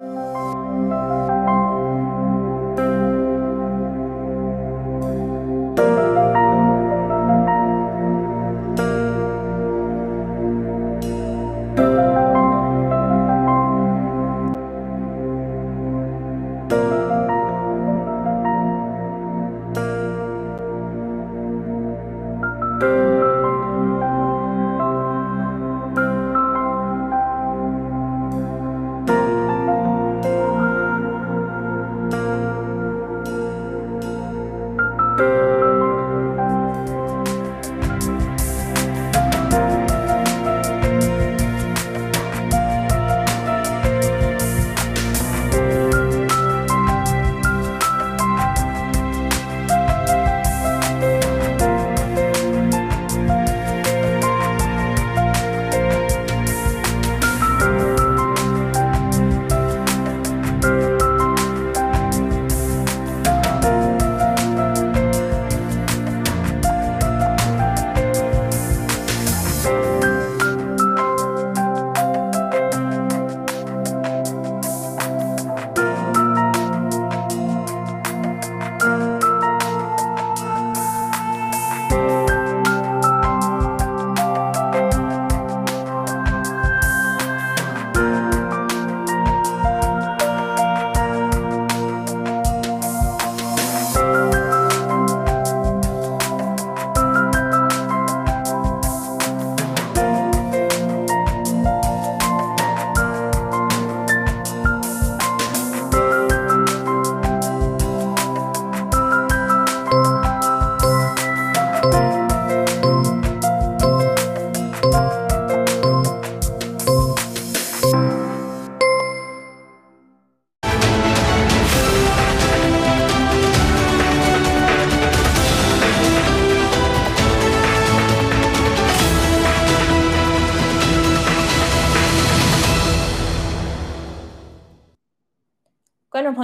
观众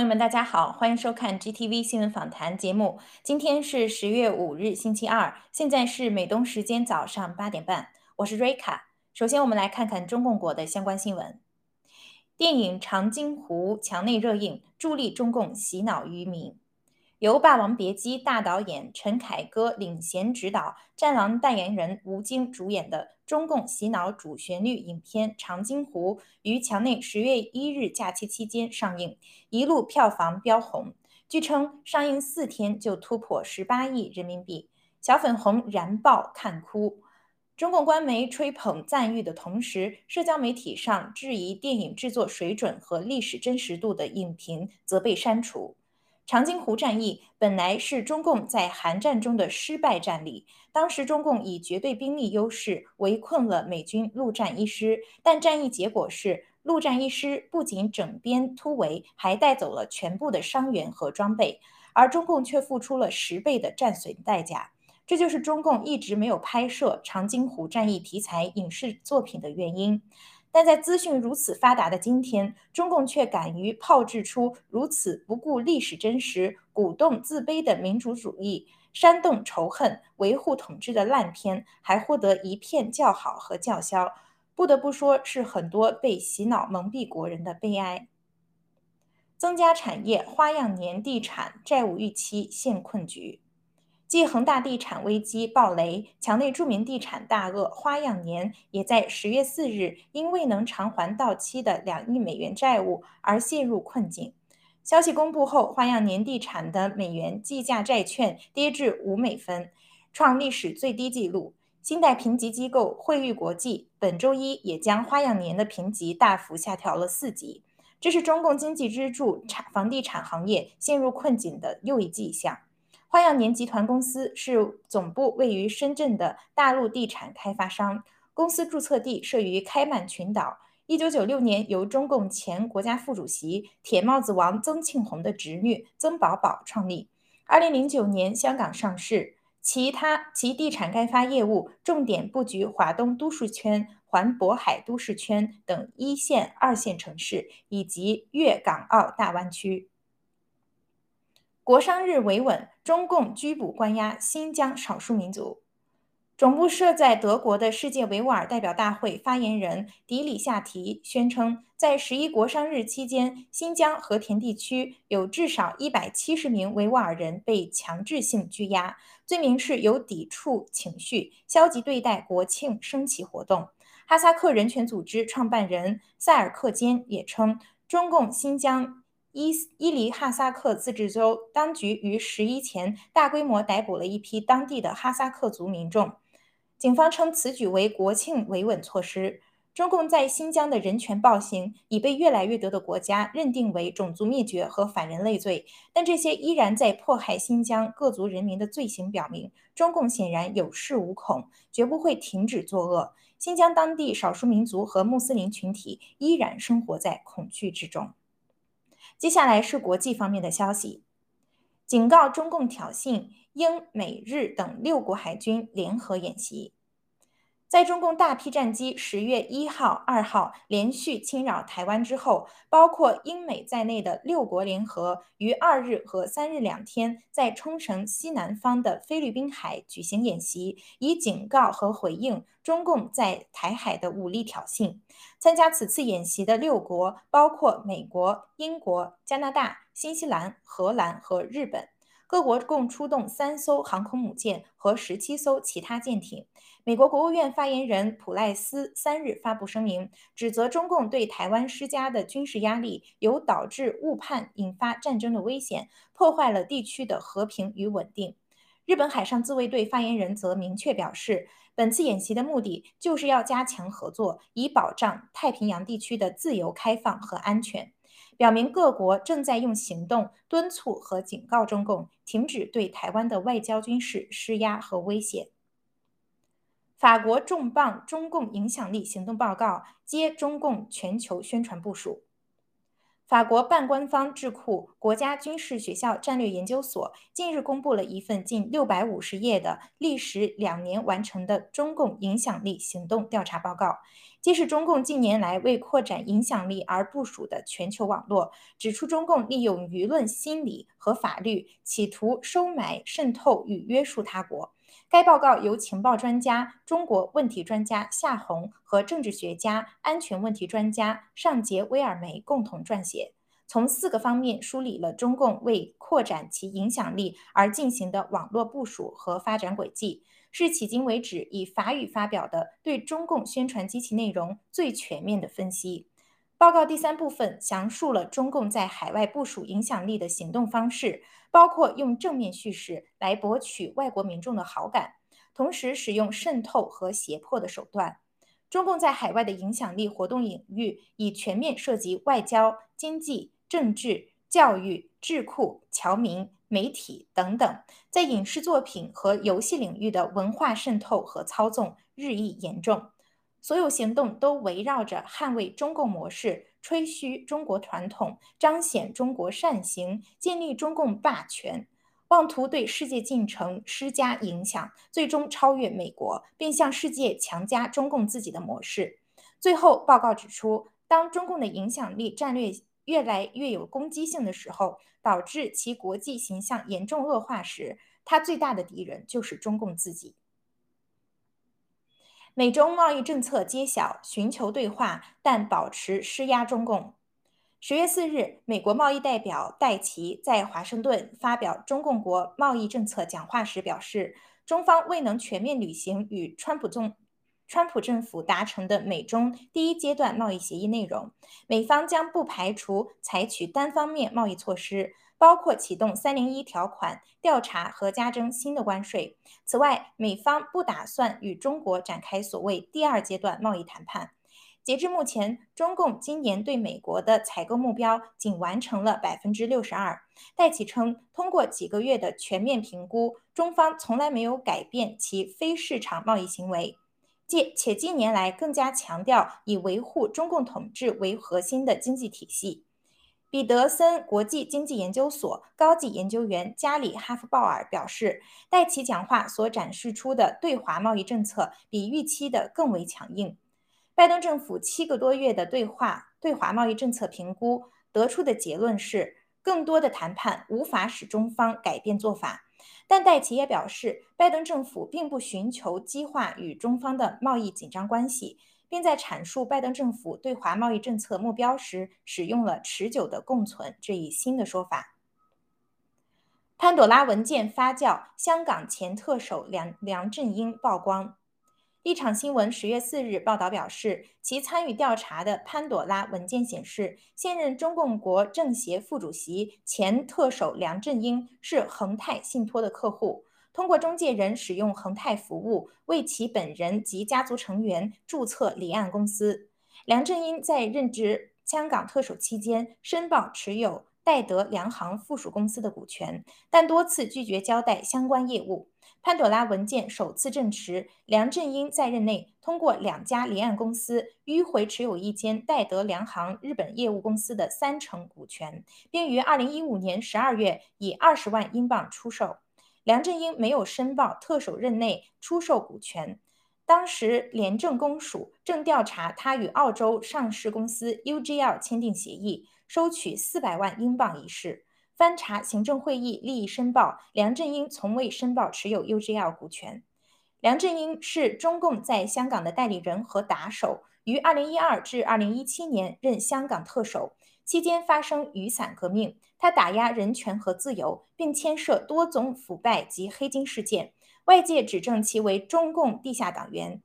友们，大家好，欢迎收看 GTV 新闻访谈节目。今天是十月五日，星期二，现在是美东时间早上八点半，我是瑞卡。首先，我们来看看中共国的相关新闻。电影《长津湖》墙内热映，助力中共洗脑愚民。由《霸王别姬》大导演陈凯歌领衔执导，《战狼》代言人吴京主演的中共洗脑主旋律影片《长津湖》于墙内十月一日假期期间上映，一路票房飙红。据称，上映四天就突破十八亿人民币，小粉红燃爆看哭。中共官媒吹捧赞誉的同时，社交媒体上质疑电影制作水准和历史真实度的影评则被删除。长津湖战役本来是中共在韩战中的失败战例，当时中共以绝对兵力优势围困了美军陆战一师，但战役结果是陆战一师不仅整编突围，还带走了全部的伤员和装备，而中共却付出了十倍的战损代价。这就是中共一直没有拍摄长津湖战役题材影视作品的原因。但在资讯如此发达的今天，中共却敢于炮制出如此不顾历史真实、鼓动自卑的民主主义、煽动仇恨、维护统治的烂片，还获得一片叫好和叫嚣。不得不说，是很多被洗脑蒙蔽国人的悲哀。增加产业，花样年地产债务预期陷困局。继恒大地产危机暴雷，墙内著名地产大鳄花样年也在十月四日因未能偿还到期的两亿美元债务而陷入困境。消息公布后，花样年地产的美元计价债券跌至五美分，创历史最低纪录。信贷评级机构惠誉国际本周一也将花样年的评级大幅下调了四级，这是中共经济支柱产房地产行业陷入困境的又一迹象。花样年集团公司是总部位于深圳的大陆地产开发商，公司注册地设于开曼群岛。一九九六年由中共前国家副主席铁帽子王曾庆红的侄女曾宝宝创立。二零零九年香港上市，其他其地产开发业务重点布局华东都市圈、环渤海都市圈等一线、二线城市，以及粤港澳大湾区。国商日维稳，中共拘捕关押新疆少数民族。总部设在德国的世界维吾尔代表大会发言人迪里夏提宣称，在十一国殇日期间，新疆和田地区有至少一百七十名维吾尔人被强制性拘押，罪名是有抵触情绪、消极对待国庆升旗活动。哈萨克人权组织创办人塞尔克坚也称，中共新疆。伊伊犁哈萨克自治州当局于十一前大规模逮捕了一批当地的哈萨克族民众。警方称此举为国庆维稳措施。中共在新疆的人权暴行已被越来越多的国家认定为种族灭绝和反人类罪，但这些依然在迫害新疆各族人民的罪行表明，中共显然有恃无恐，绝不会停止作恶。新疆当地少数民族和穆斯林群体依然生活在恐惧之中。接下来是国际方面的消息，警告中共挑衅，英美日等六国海军联合演习。在中共大批战机十月一号、二号连续侵扰台湾之后，包括英美在内的六国联合于二日和三日两天在冲绳西南方的菲律宾海举行演习，以警告和回应中共在台海的武力挑衅。参加此次演习的六国包括美国、英国、加拿大、新西兰、荷兰和日本。各国共出动三艘航空母舰和十七艘其他舰艇。美国国务院发言人普赖斯三日发布声明，指责中共对台湾施加的军事压力有导致误判、引发战争的危险，破坏了地区的和平与稳定。日本海上自卫队发言人则明确表示，本次演习的目的就是要加强合作，以保障太平洋地区的自由、开放和安全。表明各国正在用行动敦促和警告中共停止对台湾的外交军事施压和威胁。法国重磅中共影响力行动报告接中共全球宣传部署。法国半官方智库国家军事学校战略研究所近日公布了一份近六百五十页的历时两年完成的中共影响力行动调查报告，揭示中共近年来为扩展影响力而部署的全球网络，指出中共利用舆论心理和法律，企图收买、渗透与约束他国。该报告由情报专家、中国问题专家夏红和政治学家、安全问题专家尚杰·威尔梅共同撰写，从四个方面梳理了中共为扩展其影响力而进行的网络部署和发展轨迹，是迄今为止以法语发表的对中共宣传机器内容最全面的分析。报告第三部分详述了中共在海外部署影响力的行动方式，包括用正面叙事来博取外国民众的好感，同时使用渗透和胁迫的手段。中共在海外的影响力活动领域已全面涉及外交、经济、政治、教育、智库、侨民、媒体等等，在影视作品和游戏领域的文化渗透和操纵日益严重。所有行动都围绕着捍卫中共模式、吹嘘中国传统、彰显中国善行、建立中共霸权，妄图对世界进程施加影响，最终超越美国，并向世界强加中共自己的模式。最后，报告指出，当中共的影响力战略越来越有攻击性的时候，导致其国际形象严重恶化时，他最大的敌人就是中共自己。美中贸易政策揭晓，寻求对话，但保持施压中共。十月四日，美国贸易代表戴奇在华盛顿发表中共国贸易政策讲话时表示，中方未能全面履行与川普政川普政府达成的美中第一阶段贸易协议内容，美方将不排除采取单方面贸易措施。包括启动“三零一”条款调查和加征新的关税。此外，美方不打算与中国展开所谓第二阶段贸易谈判。截至目前，中共今年对美国的采购目标仅完成了百分之六十二。戴奇称，通过几个月的全面评估，中方从来没有改变其非市场贸易行为，且且近年来更加强调以维护中共统治为核心的经济体系。彼得森国际经济研究所高级研究员加里·哈夫鲍尔表示，戴奇讲话所展示出的对华贸易政策比预期的更为强硬。拜登政府七个多月的对话对华贸易政策评估得出的结论是，更多的谈判无法使中方改变做法。但戴奇也表示，拜登政府并不寻求激化与中方的贸易紧张关系，并在阐述拜登政府对华贸易政策目标时，使用了“持久的共存”这一新的说法。潘朵拉文件发酵，香港前特首梁梁振英曝光。立场新闻十月四日报道表示，其参与调查的潘朵拉文件显示，现任中共国政协副主席、前特首梁振英是恒泰信托的客户，通过中介人使用恒泰服务，为其本人及家族成员注册离岸公司。梁振英在任职香港特首期间，申报持有。戴德梁行附属公司的股权，但多次拒绝交代相关业务。潘朵拉文件首次证实，梁振英在任内通过两家离岸公司迂回持有一间戴德梁行日本业务公司的三成股权，并于二零一五年十二月以二十万英镑出售。梁振英没有申报特首任内出售股权，当时廉政公署正调查他与澳洲上市公司 UGL 签订协议。收取四百万英镑一事，翻查行政会议利益申报，梁振英从未申报持有 UGL 股权。梁振英是中共在香港的代理人和打手，于二零一二至二零一七年任香港特首，期间发生雨伞革命，他打压人权和自由，并牵涉多宗腐败及黑金事件，外界指证其为中共地下党员。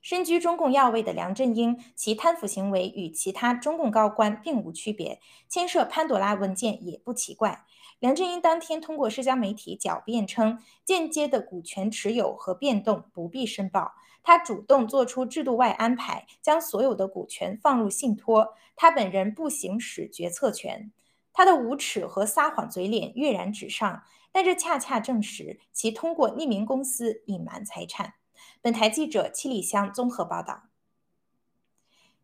身居中共要位的梁振英，其贪腐行为与其他中共高官并无区别，牵涉潘朵拉文件也不奇怪。梁振英当天通过社交媒体狡辩称，间接的股权持有和变动不必申报，他主动做出制度外安排，将所有的股权放入信托，他本人不行使决策权。他的无耻和撒谎嘴脸跃然纸上，但这恰恰证实其通过匿名公司隐瞒财产。本台记者七里香综合报道。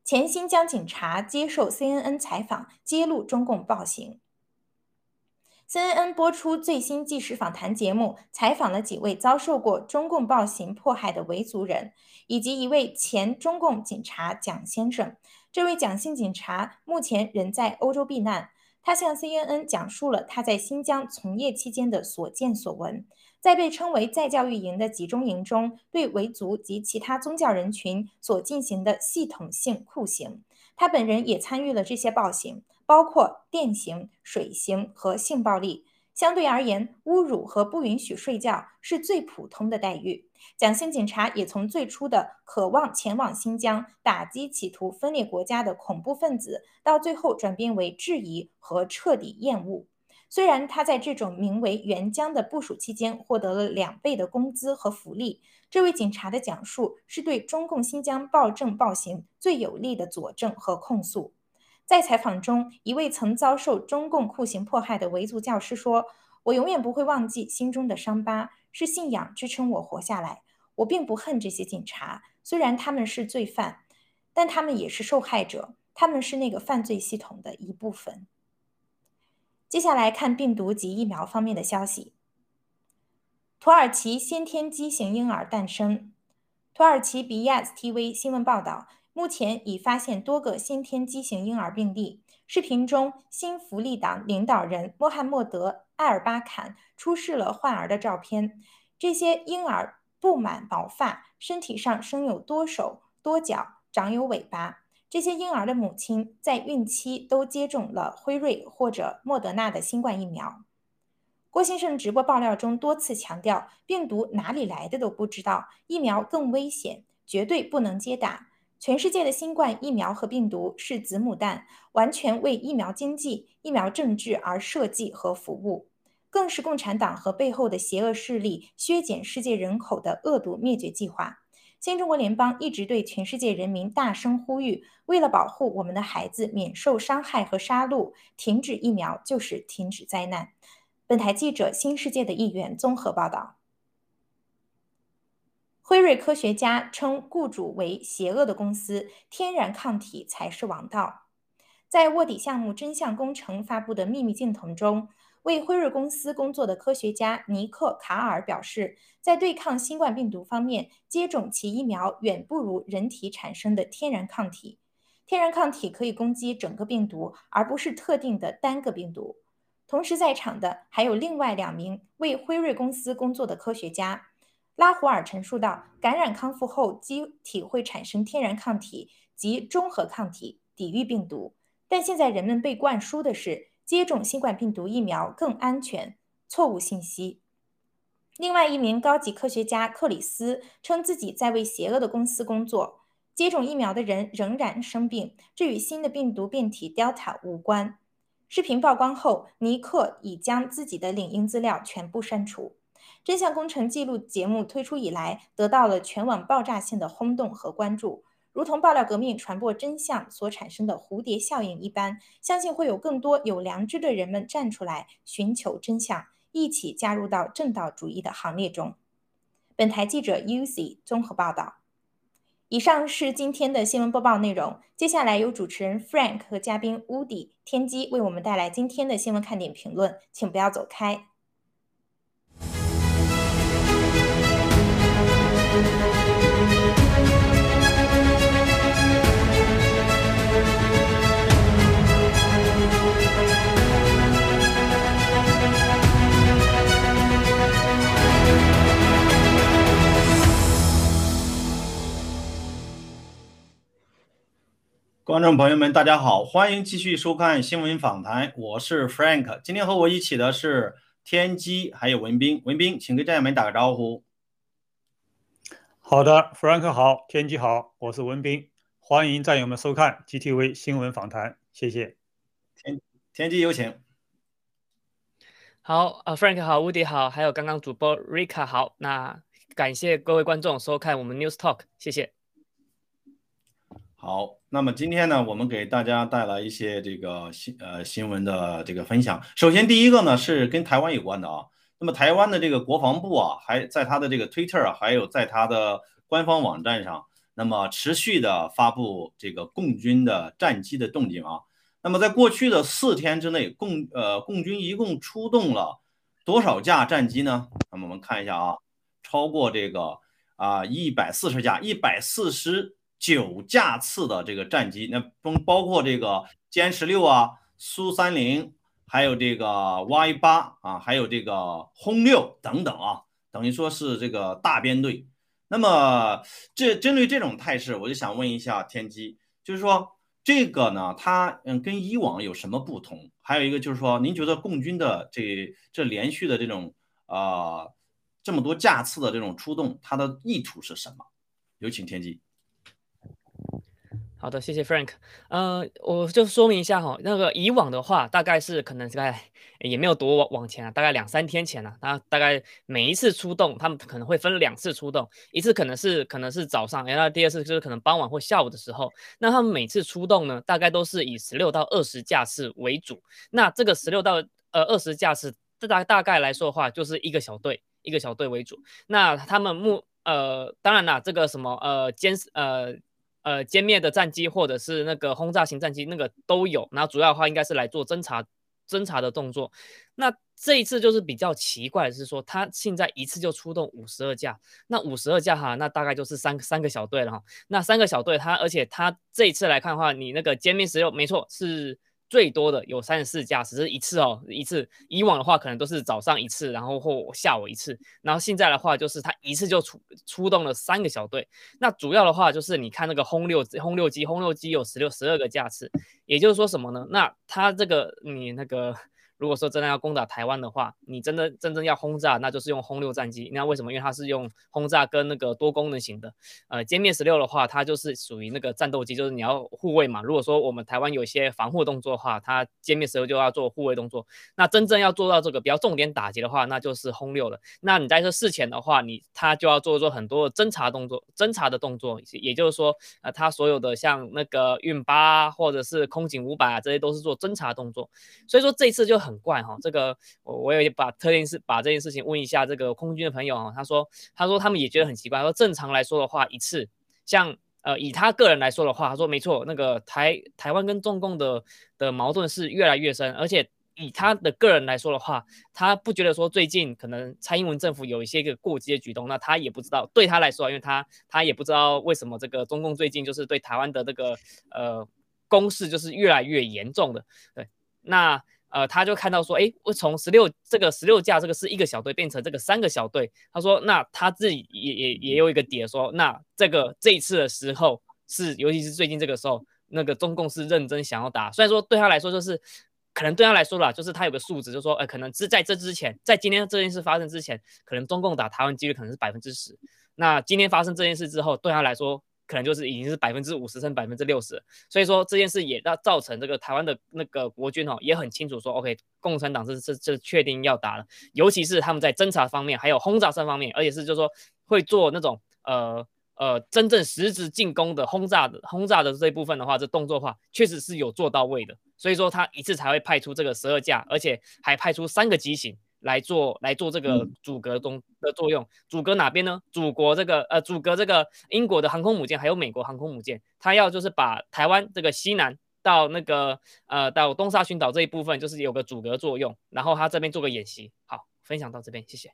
前新疆警察接受 CNN 采访，揭露中共暴行。CNN 播出最新纪实访谈节目，采访了几位遭受过中共暴行迫害的维族人，以及一位前中共警察蒋先生。这位蒋姓警察目前人在欧洲避难。他向 CNN 讲述了他在新疆从业期间的所见所闻。在被称为再教育营的集中营中，对维族及其他宗教人群所进行的系统性酷刑，他本人也参与了这些暴行，包括电刑、水刑和性暴力。相对而言，侮辱和不允许睡觉是最普通的待遇。蒋姓警察也从最初的渴望前往新疆打击企图分裂国家的恐怖分子，到最后转变为质疑和彻底厌恶。虽然他在这种名为“援疆”的部署期间获得了两倍的工资和福利，这位警察的讲述是对中共新疆暴政暴行最有力的佐证和控诉。在采访中，一位曾遭受中共酷刑迫害的维族教师说：“我永远不会忘记心中的伤疤，是信仰支撑我活下来。我并不恨这些警察，虽然他们是罪犯，但他们也是受害者，他们是那个犯罪系统的一部分。”接下来看病毒及疫苗方面的消息。土耳其先天畸形婴儿诞生。土耳其 BS TV 新闻报道，目前已发现多个先天畸形婴儿病例。视频中，新福利党领导人穆罕默德·埃尔巴坎出示了患儿的照片。这些婴儿布满毛发，身体上生有多手多脚，长有尾巴。这些婴儿的母亲在孕期都接种了辉瑞或者莫德纳的新冠疫苗。郭先生直播爆料中多次强调，病毒哪里来的都不知道，疫苗更危险，绝对不能接打。全世界的新冠疫苗和病毒是子母弹，完全为疫苗经济、疫苗政治而设计和服务，更是共产党和背后的邪恶势力削减世界人口的恶毒灭绝计划。新中国联邦一直对全世界人民大声呼吁：为了保护我们的孩子免受伤害和杀戮，停止疫苗就是停止灾难。本台记者新世界的议员综合报道。辉瑞科学家称，雇主为邪恶的公司，天然抗体才是王道。在卧底项目真相工程发布的秘密镜头中。为辉瑞公司工作的科学家尼克·卡尔表示，在对抗新冠病毒方面，接种其疫苗远不如人体产生的天然抗体。天然抗体可以攻击整个病毒，而不是特定的单个病毒。同时在场的还有另外两名为辉瑞公司工作的科学家。拉胡尔陈述道：“感染康复后，机体会产生天然抗体及中和抗体，抵御病毒。但现在人们被灌输的是接种新冠病毒疫苗更安全，错误信息。”另外一名高级科学家克里斯称自己在为邪恶的公司工作。接种疫苗的人仍然生病，这与新的病毒变体 Delta 无关。视频曝光后，尼克已将自己的领英资料全部删除。真相工程记录节目推出以来，得到了全网爆炸性的轰动和关注，如同爆料革命传播真相所产生的蝴蝶效应一般。相信会有更多有良知的人们站出来寻求真相，一起加入到正道主义的行列中。本台记者 UC 综合报道。以上是今天的新闻播报内容。接下来由主持人 Frank 和嘉宾 Woody 天机为我们带来今天的新闻看点评论，请不要走开。观众朋友们，大家好，欢迎继续收看新闻访谈，我是 Frank。今天和我一起的是天机，还有文斌。文斌，请跟战友们打个招呼。好的，Frank 好，天机好，我是文斌，欢迎战友们收看 GTV 新闻访谈，谢谢。天天机有请。好，啊，Frank 好，Woody 好，还有刚刚主播 Rika 好，那感谢各位观众收看我们 News Talk，谢谢。好，那么今天呢，我们给大家带来一些这个新呃新闻的这个分享。首先，第一个呢是跟台湾有关的啊。那么台湾的这个国防部啊，还在他的这个 Twitter，还有在他的官方网站上，那么持续的发布这个共军的战机的动静啊。那么在过去的四天之内，共呃共军一共出动了多少架战机呢？那么我们看一下啊，超过这个啊一百四十架，一百四十。九架次的这个战机，那中包括这个歼十六啊、苏三零，还有这个 Y 八啊，还有这个轰六等等啊，等于说是这个大编队。那么这针对这种态势，我就想问一下天机，就是说这个呢，它嗯跟以往有什么不同？还有一个就是说，您觉得共军的这这连续的这种啊这么多架次的这种出动，它的意图是什么？有请天机。好的，谢谢 Frank。呃，我就说明一下哈，那个以往的话，大概是可能在也没有多往往前啊，大概两三天前了。他大概每一次出动，他们可能会分两次出动，一次可能是可能是早上，然后第二次就是可能傍晚或下午的时候。那他们每次出动呢，大概都是以十六到二十架次为主。那这个十六到呃二十架次，这大大概来说的话，就是一个小队一个小队为主。那他们目呃，当然啦，这个什么呃监呃。呃，歼灭的战机或者是那个轰炸型战机，那个都有。然后主要的话应该是来做侦查、侦查的动作。那这一次就是比较奇怪的是说，他现在一次就出动五十二架，那五十二架哈，那大概就是三三个小队了哈。那三个小队，他而且他这一次来看的话，你那个歼灭十六，没错是。最多的有三十四架，只是一次哦，一次。以往的话可能都是早上一次，然后或下午一次。然后现在的话就是他一次就出出动了三个小队。那主要的话就是你看那个轰六轰六机，轰六机有十六十二个架次，也就是说什么呢？那他这个你那个。如果说真的要攻打台湾的话，你真的真正要轰炸，那就是用轰六战机。那为什么？因为它是用轰炸跟那个多功能型的。呃，歼灭十六的话，它就是属于那个战斗机，就是你要护卫嘛。如果说我们台湾有一些防护动作的话，它歼灭十六就要做护卫动作。那真正要做到这个比较重点打击的话，那就是轰六了。那你在这事前的话，你它就要做做很多侦查动作，侦查的动作。也就是说，呃，它所有的像那个运八或者是空警五百啊，这些都是做侦查动作。所以说这一次就。很怪哈，这个我我也把特定是把这件事情问一下这个空军的朋友啊，他说他说他们也觉得很奇怪，说正常来说的话，一次像呃以他个人来说的话，他说没错，那个台台湾跟中共的的矛盾是越来越深，而且以他的个人来说的话，他不觉得说最近可能蔡英文政府有一些个过激的举动，那他也不知道对他来说，因为他他也不知道为什么这个中共最近就是对台湾的这个呃攻势就是越来越严重的，对，那。呃，他就看到说，哎，我从十六这个十六架这个是一个小队变成这个三个小队，他说，那他自己也也也有一个点说，那这个这一次的时候是，尤其是最近这个时候，那个中共是认真想要打，虽然说对他来说就是。可能对他来说啦，就是他有个数值，就说，呃，可能是在这之前，在今天这件事发生之前，可能中共打台湾几率可能是百分之十。那今天发生这件事之后，对他来说，可能就是已经是百分之五十甚至百分之六十。所以说这件事也造造成这个台湾的那个国军哦，也很清楚说，OK，共产党是是是确定要打了，尤其是他们在侦查方面，还有轰炸上方面，而且是就是说会做那种呃。呃，真正实质进攻的轰炸的轰炸的这一部分的话，这动作话确实是有做到位的，所以说他一次才会派出这个十二架，而且还派出三个机型来做来做这个阻隔中的作用。阻隔哪边呢？祖国这个呃，阻隔这个英国的航空母舰，还有美国航空母舰，它要就是把台湾这个西南到那个呃到东沙群岛这一部分，就是有个阻隔作用，然后他这边做个演习。好，分享到这边，谢谢。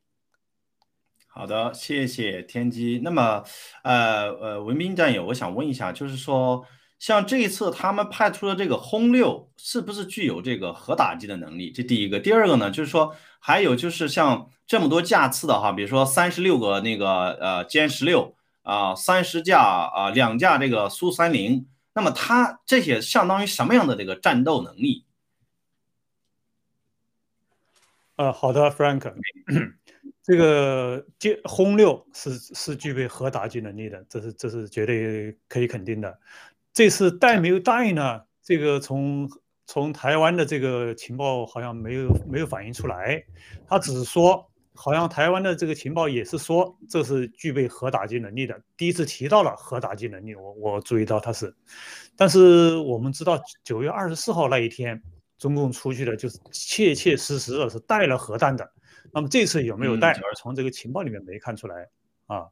好的，谢谢天机。那么，呃呃，文斌战友，我想问一下，就是说，像这一次他们派出的这个轰六，是不是具有这个核打击的能力？这第一个。第二个呢，就是说，还有就是像这么多架次的哈，比如说三十六个那个呃歼十六啊，三十架啊，两架这个苏三零，那么它这些相当于什么样的这个战斗能力？呃，好的，Frank。这个歼轰六是是具备核打击能力的，这是这是绝对可以肯定的。这次带没有带呢？这个从从台湾的这个情报好像没有没有反映出来，他只是说，好像台湾的这个情报也是说这是具备核打击能力的。第一次提到了核打击能力，我我注意到他是，但是我们知道九月二十四号那一天，中共出去的就是切切实实的是带了核弹的。那么这次有没有带？从这个情报里面没看出来啊。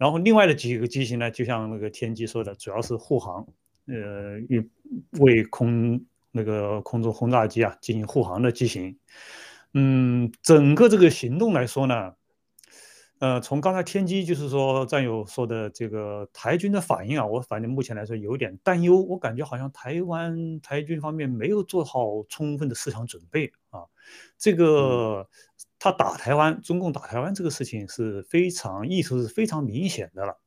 然后另外的几个机型呢，就像那个天机说的，主要是护航，呃，为空那个空中轰炸机啊进行护航的机型。嗯，整个这个行动来说呢。呃，从刚才天机就是说战友说的这个台军的反应啊，我反正目前来说有点担忧，我感觉好像台湾台军方面没有做好充分的思想准备啊。这个他打台湾，中共打台湾这个事情是非常意图是非常明显的了。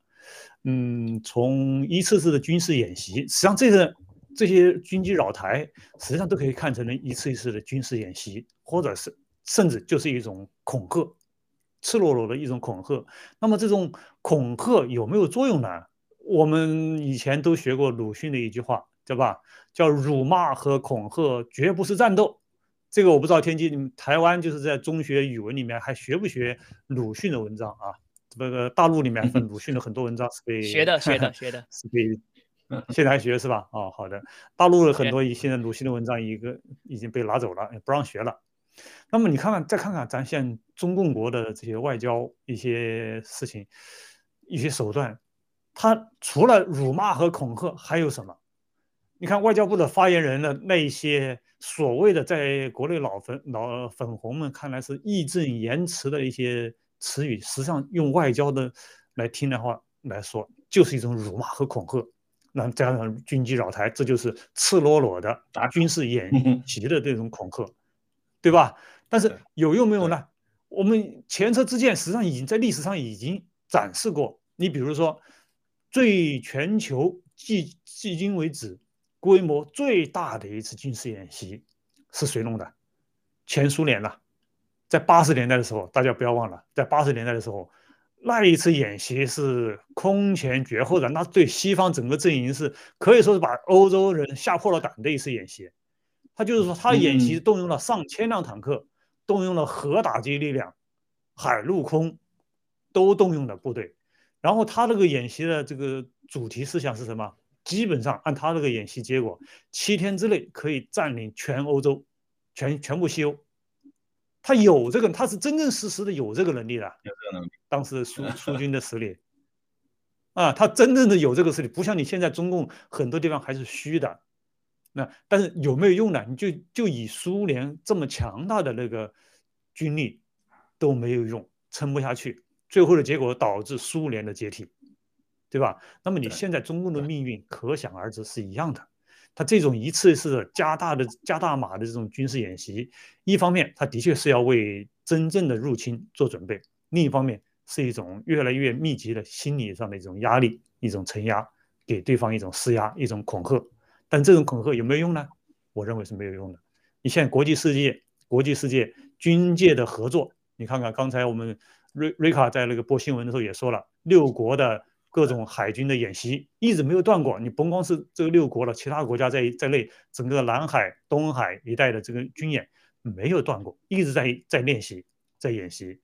嗯，从一次次的军事演习，实际上这个这些军机扰台，实际上都可以看成了一次一次的军事演习，或者是甚至就是一种恐吓。赤裸裸的一种恐吓，那么这种恐吓有没有作用呢？我们以前都学过鲁迅的一句话，对吧？叫辱骂和恐吓绝不是战斗。这个我不知道天津，你们台湾就是在中学语文里面还学不学鲁迅的文章啊？这个大陆里面 鲁迅的很多文章是被学的，学的，学的，是被 现在还学是吧？哦，好的。大陆的很多现在鲁迅的文章一个已经被拿走了，不让学了。那么你看看，再看看咱现中共国的这些外交一些事情、一些手段，他除了辱骂和恐吓，还有什么？你看外交部的发言人的那一些所谓的在国内老粉老粉红们看来是义正言辞的一些词语，实际上用外交的来听的话来说，就是一种辱骂和恐吓。那加上军机扰台，这就是赤裸裸的军事演习的这种恐吓。对吧？但是有用没有呢？我们前车之鉴，实际上已经在历史上已经展示过。你比如说，最全球迄迄今为止规模最大的一次军事演习是谁弄的？前苏联了。在八十年代的时候，大家不要忘了，在八十年代的时候，那一次演习是空前绝后的，那对西方整个阵营是可以说是把欧洲人吓破了胆的一次演习。他就是说，他演习动用了上千辆坦克，动用了核打击力量，海陆空都动用的部队。然后他这个演习的这个主题思想是什么？基本上按他这个演习结果，七天之内可以占领全欧洲，全全部西欧。他有这个，他是真真实实的有这个能力的。有这个能力。当时苏 苏军的实力啊，他真正的有这个实力，不像你现在中共很多地方还是虚的。那但是有没有用呢？你就就以苏联这么强大的那个军力都没有用，撑不下去，最后的结果导致苏联的解体，对吧？那么你现在中共的命运可想而知是一样的。他这种一次次的加大的加大码的这种军事演习，一方面他的确是要为真正的入侵做准备，另一方面是一种越来越密集的心理上的一种压力，一种承压，给对方一种施压，一种恐吓。但这种恐吓有没有用呢？我认为是没有用的。你现在国际世界，国际世界军界的合作，你看看刚才我们瑞瑞卡在那个播新闻的时候也说了，六国的。各种海军的演习一直没有断过，你甭光是这个六国了，其他国家在在内，整个南海、东海一带的这个军演没有断过，一直在在练习，在演习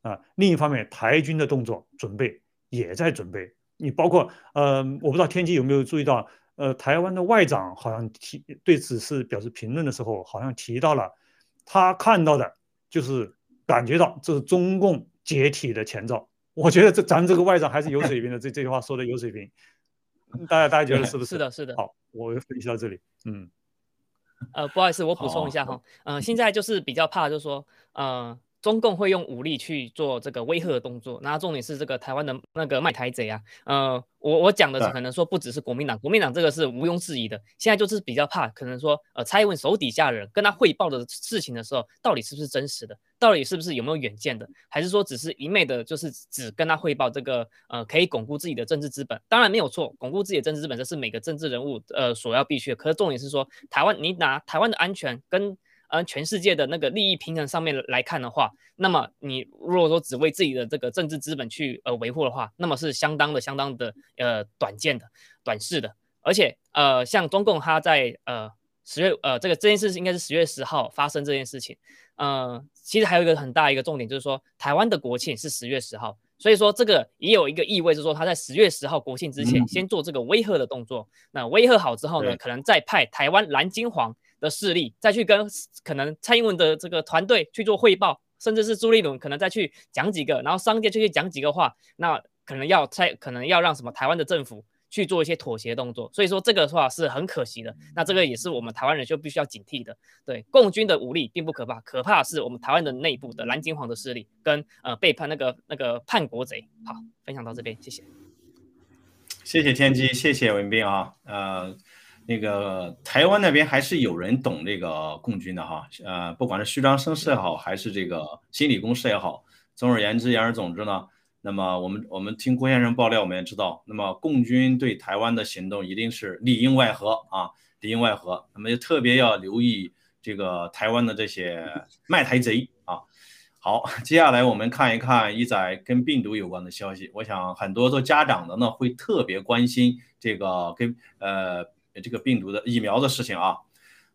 啊。另一方面，台军的动作准备也在准备。你包括呃，我不知道天机有没有注意到，呃，台湾的外长好像提对此事表示评论的时候，好像提到了他看到的就是感觉到这是中共解体的前兆。我觉得这咱这个外长还是有水平的，这这句话说的有水平，大家大家觉得是不是？是的，是的。好，我分析到这里。嗯，呃，不好意思，我补充一下哈，嗯，现在就是比较怕，就是说，呃。中共会用武力去做这个威吓的动作，那重点是这个台湾的那个卖台贼啊，呃，我我讲的可能说不只是国民党，国民党这个是毋庸置疑的，现在就是比较怕，可能说呃蔡英文手底下人跟他汇报的事情的时候，到底是不是真实的，到底是不是有没有远见的，还是说只是一昧的，就是只跟他汇报这个呃可以巩固自己的政治资本，当然没有错，巩固自己的政治资本这是每个政治人物呃所要必须的，可是重点是说台湾你拿台湾的安全跟。呃，全世界的那个利益平衡上面来看的话，那么你如果说只为自己的这个政治资本去呃维护的话，那么是相当的、相当的呃短见的、短视的。而且呃，像中共他在呃十月呃这个这件事应该是十月十号发生这件事情，呃，其实还有一个很大一个重点就是说，台湾的国庆是十月十号，所以说这个也有一个意味，就是说他在十月十号国庆之前先做这个威吓的动作，那威吓好之后呢，可能再派台湾蓝金黄。的势力再去跟可能蔡英文的这个团队去做汇报，甚至是朱立伦可能再去讲几个，然后商界就去讲几个话，那可能要蔡可能要让什么台湾的政府去做一些妥协动作，所以说这个话是很可惜的。那这个也是我们台湾人就必须要警惕的。对，共军的武力并不可怕，可怕是我们台湾的内部的蓝金黄的势力跟呃背叛那个那个叛国贼。好，分享到这边，谢谢。谢谢天机，谢谢文斌啊，呃。那个台湾那边还是有人懂这个共军的哈，呃，不管是虚张声势也好，还是这个心理攻势也好，总而言之，言而总之呢，那么我们我们听郭先生爆料，我们也知道，那么共军对台湾的行动一定是里应外合啊，里应外合，那么就特别要留意这个台湾的这些卖台贼啊。好，接下来我们看一看一仔跟病毒有关的消息，我想很多做家长的呢会特别关心这个跟呃。这个病毒的疫苗的事情啊，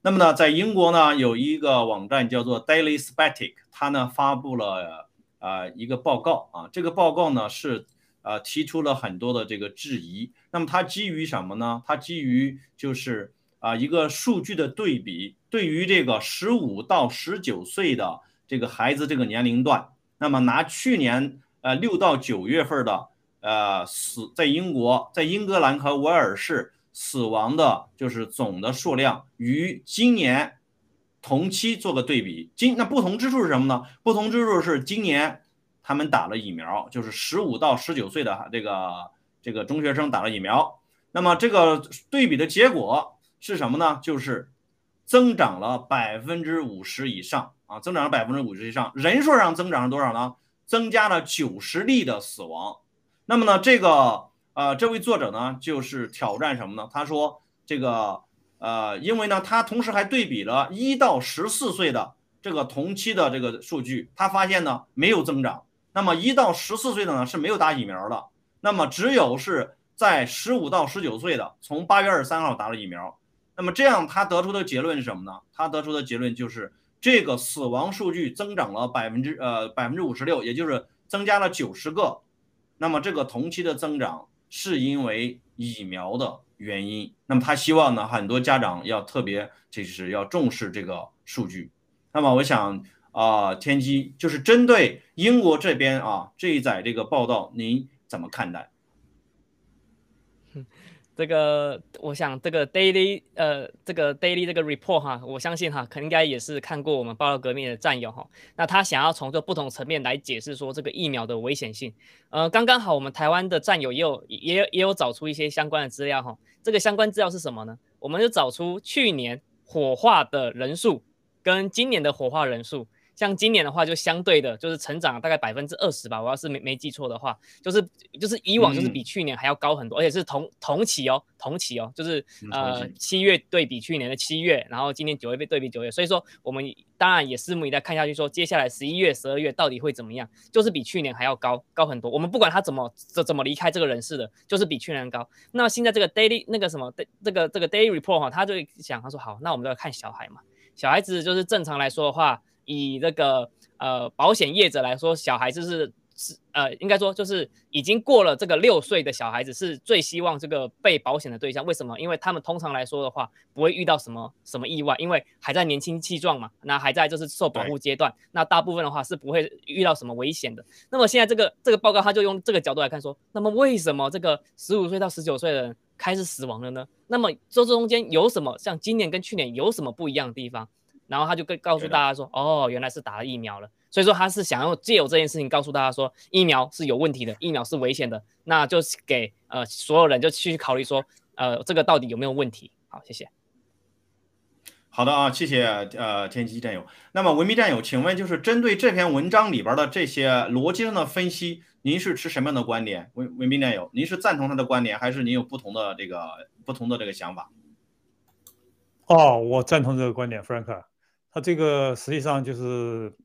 那么呢，在英国呢有一个网站叫做 Daily Spectac，它呢发布了啊一个报告啊，这个报告呢是呃提出了很多的这个质疑。那么它基于什么呢？它基于就是啊一个数据的对比，对于这个十五到十九岁的这个孩子这个年龄段，那么拿去年呃六到九月份的呃死在英国在英格兰和威尔士。死亡的就是总的数量与今年同期做个对比，今那不同之处是什么呢？不同之处是今年他们打了疫苗，就是十五到十九岁的这个这个中学生打了疫苗。那么这个对比的结果是什么呢？就是增长了百分之五十以上啊，增长了百分之五十以上，人数上增长了多少呢？增加了九十例的死亡。那么呢，这个。呃，这位作者呢，就是挑战什么呢？他说，这个呃，因为呢，他同时还对比了一到十四岁的这个同期的这个数据，他发现呢没有增长。那么一到十四岁的呢是没有打疫苗的，那么只有是在十五到十九岁的，从八月二十三号打了疫苗。那么这样他得出的结论是什么呢？他得出的结论就是这个死亡数据增长了百分之呃百分之五十六，也就是增加了九十个。那么这个同期的增长。是因为疫苗的原因，那么他希望呢，很多家长要特别就是要重视这个数据。那么我想啊，天机就是针对英国这边啊这一载这个报道，您怎么看待？这个，我想这个 daily，呃，这个 daily 这个 report 哈，我相信哈，可应该也是看过我们报道革命的战友哈。那他想要从这不同层面来解释说这个疫苗的危险性。呃，刚刚好我们台湾的战友也有也有也有找出一些相关的资料哈。这个相关资料是什么呢？我们就找出去年火化的人数跟今年的火化人数。像今年的话，就相对的，就是成长大概百分之二十吧。我要是没没记错的话，就是就是以往就是比去年还要高很多，而且是同同期哦，同期哦，就是呃七月对比去年的七月，然后今年九月被对比九月，所以说我们当然也拭目以待，看下去说接下来十一月、十二月到底会怎么样，就是比去年还要高高很多。我们不管他怎么怎怎么离开这个人世的，就是比去年高。那现在这个 daily 那个什么这个这个 daily report 哈，他就想他说好，那我们就要看小孩嘛，小孩子就是正常来说的话。以这个呃保险业者来说，小孩子是是呃应该说就是已经过了这个六岁的小孩子是最希望这个被保险的对象。为什么？因为他们通常来说的话不会遇到什么什么意外，因为还在年轻气壮嘛，那还在就是受保护阶段，那大部分的话是不会遇到什么危险的。那么现在这个这个报告他就用这个角度来看说，那么为什么这个十五岁到十九岁的人开始死亡了呢？那么这中间有什么像今年跟去年有什么不一样的地方？然后他就跟告诉大家说，哦，原来是打了疫苗了，所以说他是想要借由这件事情告诉大家说，疫苗是有问题的，疫苗是危险的，那就给呃所有人就去考虑说，呃，这个到底有没有问题？好，谢谢。好的啊，谢谢呃天机战友。那么文明战友，请问就是针对这篇文章里边的这些逻辑上的分析，您是持什么样的观点？文文明战友，您是赞同他的观点，还是您有不同的这个不同的这个想法？哦，我赞同这个观点，Frank。它这个实际上就是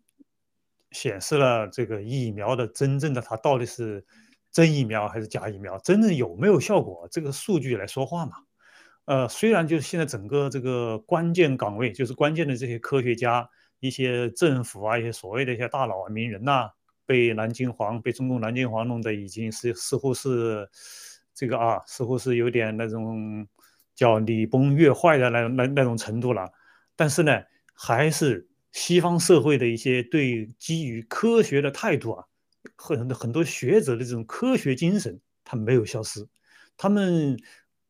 显示了这个疫苗的真正的它到底是真疫苗还是假疫苗，真正有没有效果，这个数据来说话嘛。呃，虽然就是现在整个这个关键岗位，就是关键的这些科学家、一些政府啊、一些所谓的一些大佬啊、名人呐，被南京黄、被中共南京黄弄得已经是似乎是这个啊，似乎是有点那种叫礼崩乐坏的那那那种程度了，但是呢。还是西方社会的一些对基于科学的态度啊，很很多学者的这种科学精神，它没有消失。他们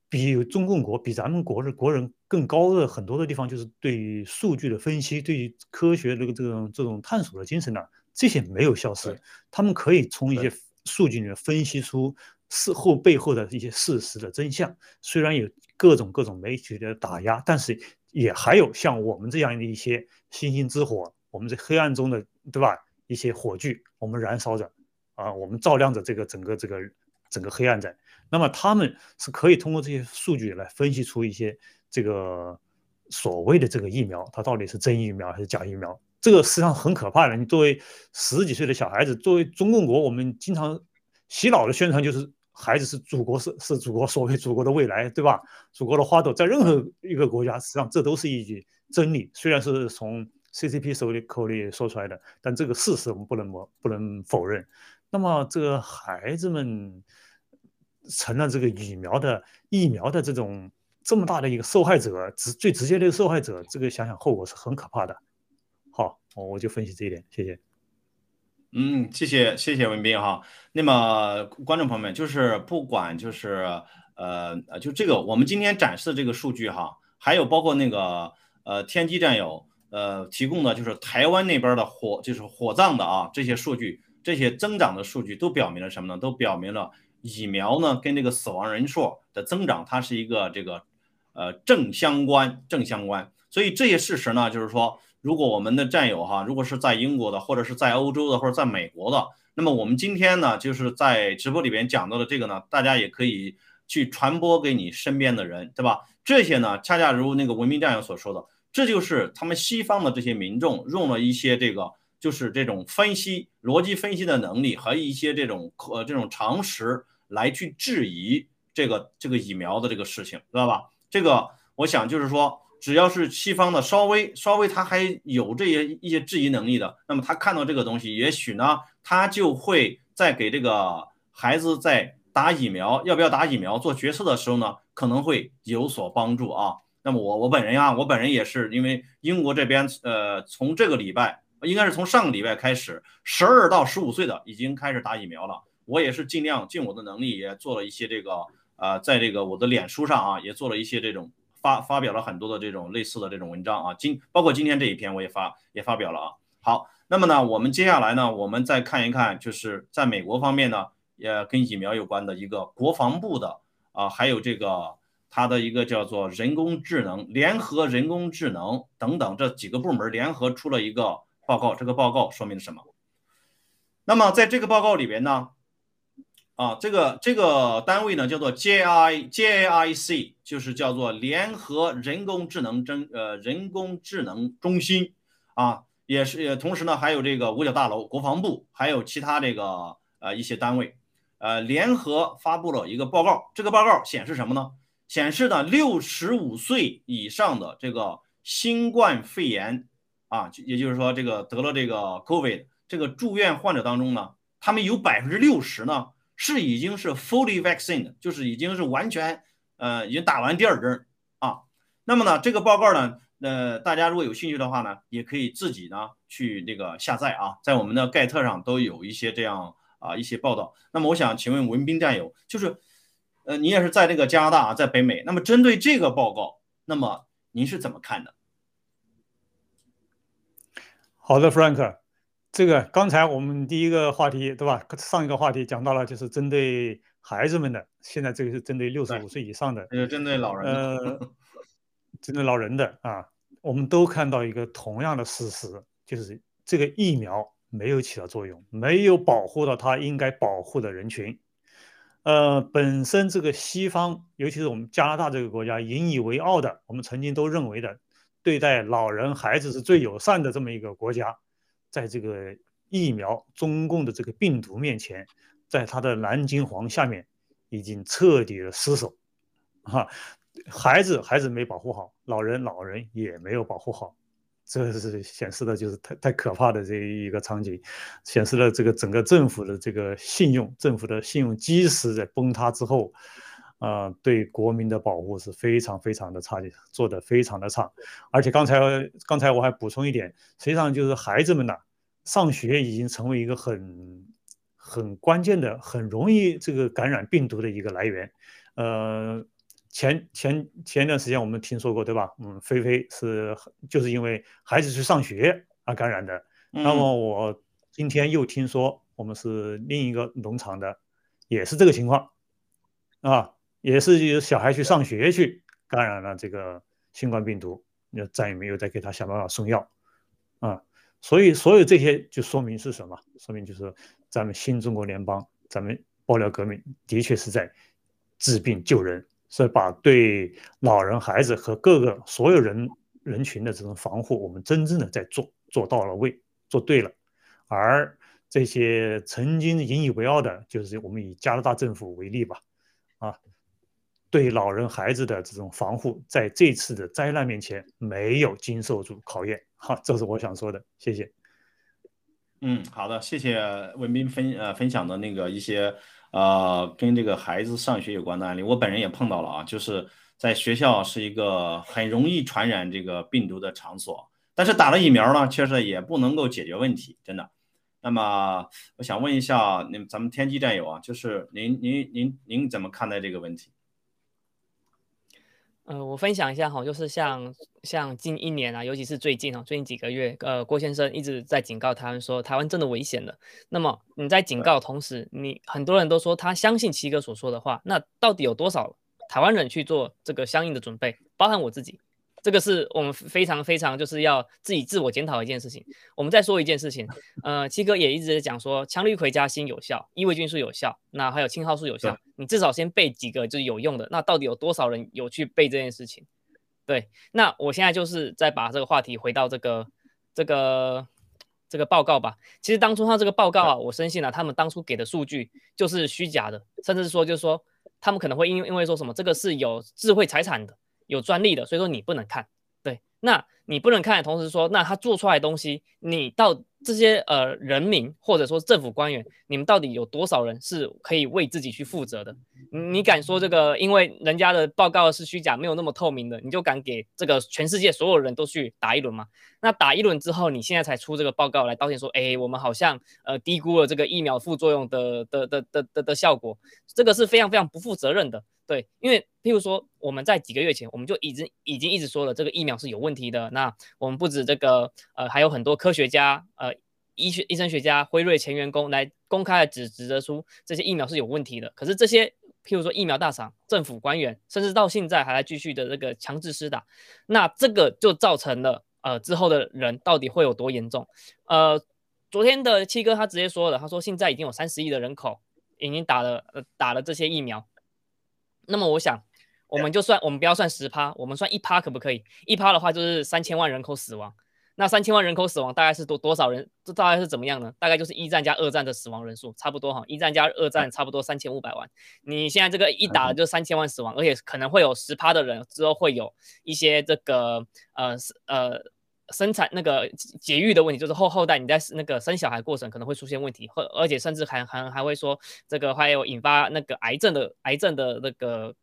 比中共国、比咱们国的国人更高的很多的地方，就是对于数据的分析、对于科学这个这种这种探索的精神呢，这些没有消失。他们可以从一些数据里面分析出事后背后的一些事实的真相。虽然有各种各种媒体的打压，但是。也还有像我们这样的一些星星之火，我们在黑暗中的，对吧？一些火炬，我们燃烧着，啊，我们照亮着这个整个这个整个黑暗在。那么他们是可以通过这些数据来分析出一些这个所谓的这个疫苗，它到底是真疫苗还是假疫苗？这个实际上很可怕的。你作为十几岁的小孩子，作为中共国，我们经常洗脑的宣传就是。孩子是祖国，是是祖国，所谓祖国的未来，对吧？祖国的花朵，在任何一个国家，实际上这都是一句真理。虽然是从 CCP 手里口里说出来的，但这个事实我们不能不不能否认。那么，这个孩子们成了这个疫苗的疫苗的这种这么大的一个受害者，直最直接的受害者，这个想想后果是很可怕的。好，我我就分析这一点，谢谢。嗯，谢谢谢谢文斌哈。那么观众朋友们，就是不管就是呃呃，就这个我们今天展示的这个数据哈，还有包括那个呃天机战友呃提供的就是台湾那边的火就是火葬的啊这些数据，这些增长的数据都表明了什么呢？都表明了疫苗呢跟这个死亡人数的增长它是一个这个呃正相关正相关。所以这些事实呢，就是说。如果我们的战友哈，如果是在英国的，或者是在欧洲的，或者在美国的，那么我们今天呢，就是在直播里边讲到的这个呢，大家也可以去传播给你身边的人，对吧？这些呢，恰恰如那个文明战友所说的，这就是他们西方的这些民众用了一些这个，就是这种分析逻辑分析的能力和一些这种呃这种常识来去质疑这个这个疫苗的这个事情，知道吧？这个我想就是说。只要是西方的稍微稍微他还有这些一些质疑能力的，那么他看到这个东西，也许呢，他就会在给这个孩子在打疫苗要不要打疫苗做决策的时候呢，可能会有所帮助啊。那么我我本人啊，我本人也是因为英国这边呃，从这个礼拜应该是从上个礼拜开始，十二到十五岁的已经开始打疫苗了。我也是尽量尽我的能力，也做了一些这个呃，在这个我的脸书上啊，也做了一些这种。发发表了很多的这种类似的这种文章啊，今包括今天这一篇我也发也发表了啊。好，那么呢，我们接下来呢，我们再看一看，就是在美国方面呢，也跟疫苗有关的一个国防部的啊，还有这个它的一个叫做人工智能联合人工智能等等这几个部门联合出了一个报告，这个报告说明了什么？那么在这个报告里边呢，啊，这个这个单位呢叫做 JI JIC，就是叫做联合人工智能真呃人工智能中心啊，也是也同时呢还有这个五角大楼、国防部，还有其他这个呃一些单位，呃联合发布了一个报告。这个报告显示什么呢？显示呢六十五岁以上的这个新冠肺炎啊，也就是说这个得了这个 COVID。这个住院患者当中呢，他们有百分之六十呢是已经是 fully vaccine，就是已经是完全呃已经打完第二针啊。那么呢，这个报告呢，呃，大家如果有兴趣的话呢，也可以自己呢去那个下载啊，在我们的盖特上都有一些这样啊一些报道。那么我想请问文斌战友，就是呃你也是在这个加拿大啊，在北美，那么针对这个报告，那么您是怎么看的？好的，Frank。这个刚才我们第一个话题对吧？上一个话题讲到了，就是针对孩子们的。现在这个是针对六十五岁以上的，呃，针对老人，呃，针对老人的 啊。我们都看到一个同样的事实，就是这个疫苗没有起到作用，没有保护到他应该保护的人群。呃，本身这个西方，尤其是我们加拿大这个国家引以为傲的，我们曾经都认为的，对待老人孩子是最友善的这么一个国家。在这个疫苗，中共的这个病毒面前，在他的蓝金黄下面，已经彻底的失守，哈，孩子孩子没保护好，老人老人也没有保护好，这是显示的就是太太可怕的这一个场景，显示了这个整个政府的这个信用，政府的信用基石在崩塌之后，啊，对国民的保护是非常非常的差劲，做的非常的差，而且刚才刚才我还补充一点，实际上就是孩子们呢。上学已经成为一个很很关键的、很容易这个感染病毒的一个来源。呃，前前前一段时间我们听说过，对吧？嗯，菲菲是就是因为孩子去上学而感染的。那么我今天又听说，我们是另一个农场的，也是这个情况啊，也是有小孩去上学去感染了这个新冠病毒，那再也没有再给他想办法送药啊。所以，所有这些就说明是什么？说明就是咱们新中国联邦，咱们爆料革命的确是在治病救人，是把对老人、孩子和各个所有人人群的这种防护，我们真正的在做，做到了位，做对了。而这些曾经引以为傲的，就是我们以加拿大政府为例吧，啊，对老人、孩子的这种防护，在这次的灾难面前没有经受住考验。好，这是我想说的，谢谢。嗯，好的，谢谢文斌分呃分享的那个一些呃跟这个孩子上学有关的案例，我本人也碰到了啊，就是在学校是一个很容易传染这个病毒的场所，但是打了疫苗呢，确实也不能够解决问题，真的。那么我想问一下，那咱们天机战友啊，就是您您您您怎么看待这个问题？呃，我分享一下哈，就是像像近一年啊，尤其是最近啊，最近几个月，呃，郭先生一直在警告台湾说，台湾真的危险了。那么你在警告同时，你很多人都说他相信七哥所说的话，那到底有多少台湾人去做这个相应的准备，包含我自己？这个是我们非常非常就是要自己自我检讨一件事情。我们再说一件事情，呃，七哥也一直在讲说，羟氯喹加锌有效，伊维菌素有效，那还有青蒿素有效。你至少先背几个就是有用的。那到底有多少人有去背这件事情？对，那我现在就是再把这个话题回到这个这个这个报告吧。其实当初他这个报告啊，我深信啊，他们当初给的数据就是虚假的，甚至是说就是说他们可能会因因为说什么这个是有智慧财产的。有专利的，所以说你不能看。对，那你不能看的同时说，那他做出来的东西，你到这些呃人民或者说政府官员，你们到底有多少人是可以为自己去负责的？你敢说这个？因为人家的报告是虚假，没有那么透明的，你就敢给这个全世界所有人都去打一轮吗？那打一轮之后，你现在才出这个报告来道歉说，哎，我们好像呃低估了这个疫苗副作用的的的的的的效果，这个是非常非常不负责任的。对，因为譬如说，我们在几个月前，我们就已经已经一直说了，这个疫苗是有问题的。那我们不止这个，呃，还有很多科学家，呃，医学、医生学家，辉瑞前员工来公开的指指责出这些疫苗是有问题的。可是这些譬如说疫苗大厂、政府官员，甚至到现在还在继续的这个强制施打，那这个就造成了呃之后的人到底会有多严重？呃，昨天的七哥他直接说了，他说现在已经有三十亿的人口已经打了呃打了这些疫苗，那么我想。我们就算我们不要算十趴，我们算一趴可不可以？一趴的话就是三千万人口死亡。那三千万人口死亡大概是多多少人？这大概是怎么样呢？大概就是一战加二战的死亡人数，差不多哈。一战加二战差不多三千五百万。你现在这个一打就三千万死亡，而且可能会有十趴的人之后会有一些这个呃呃生产那个节育的问题，就是后后代你在那个生小孩过程可能会出现问题，或而且甚至还还还会说这个还有引发那个癌症的癌症的那个。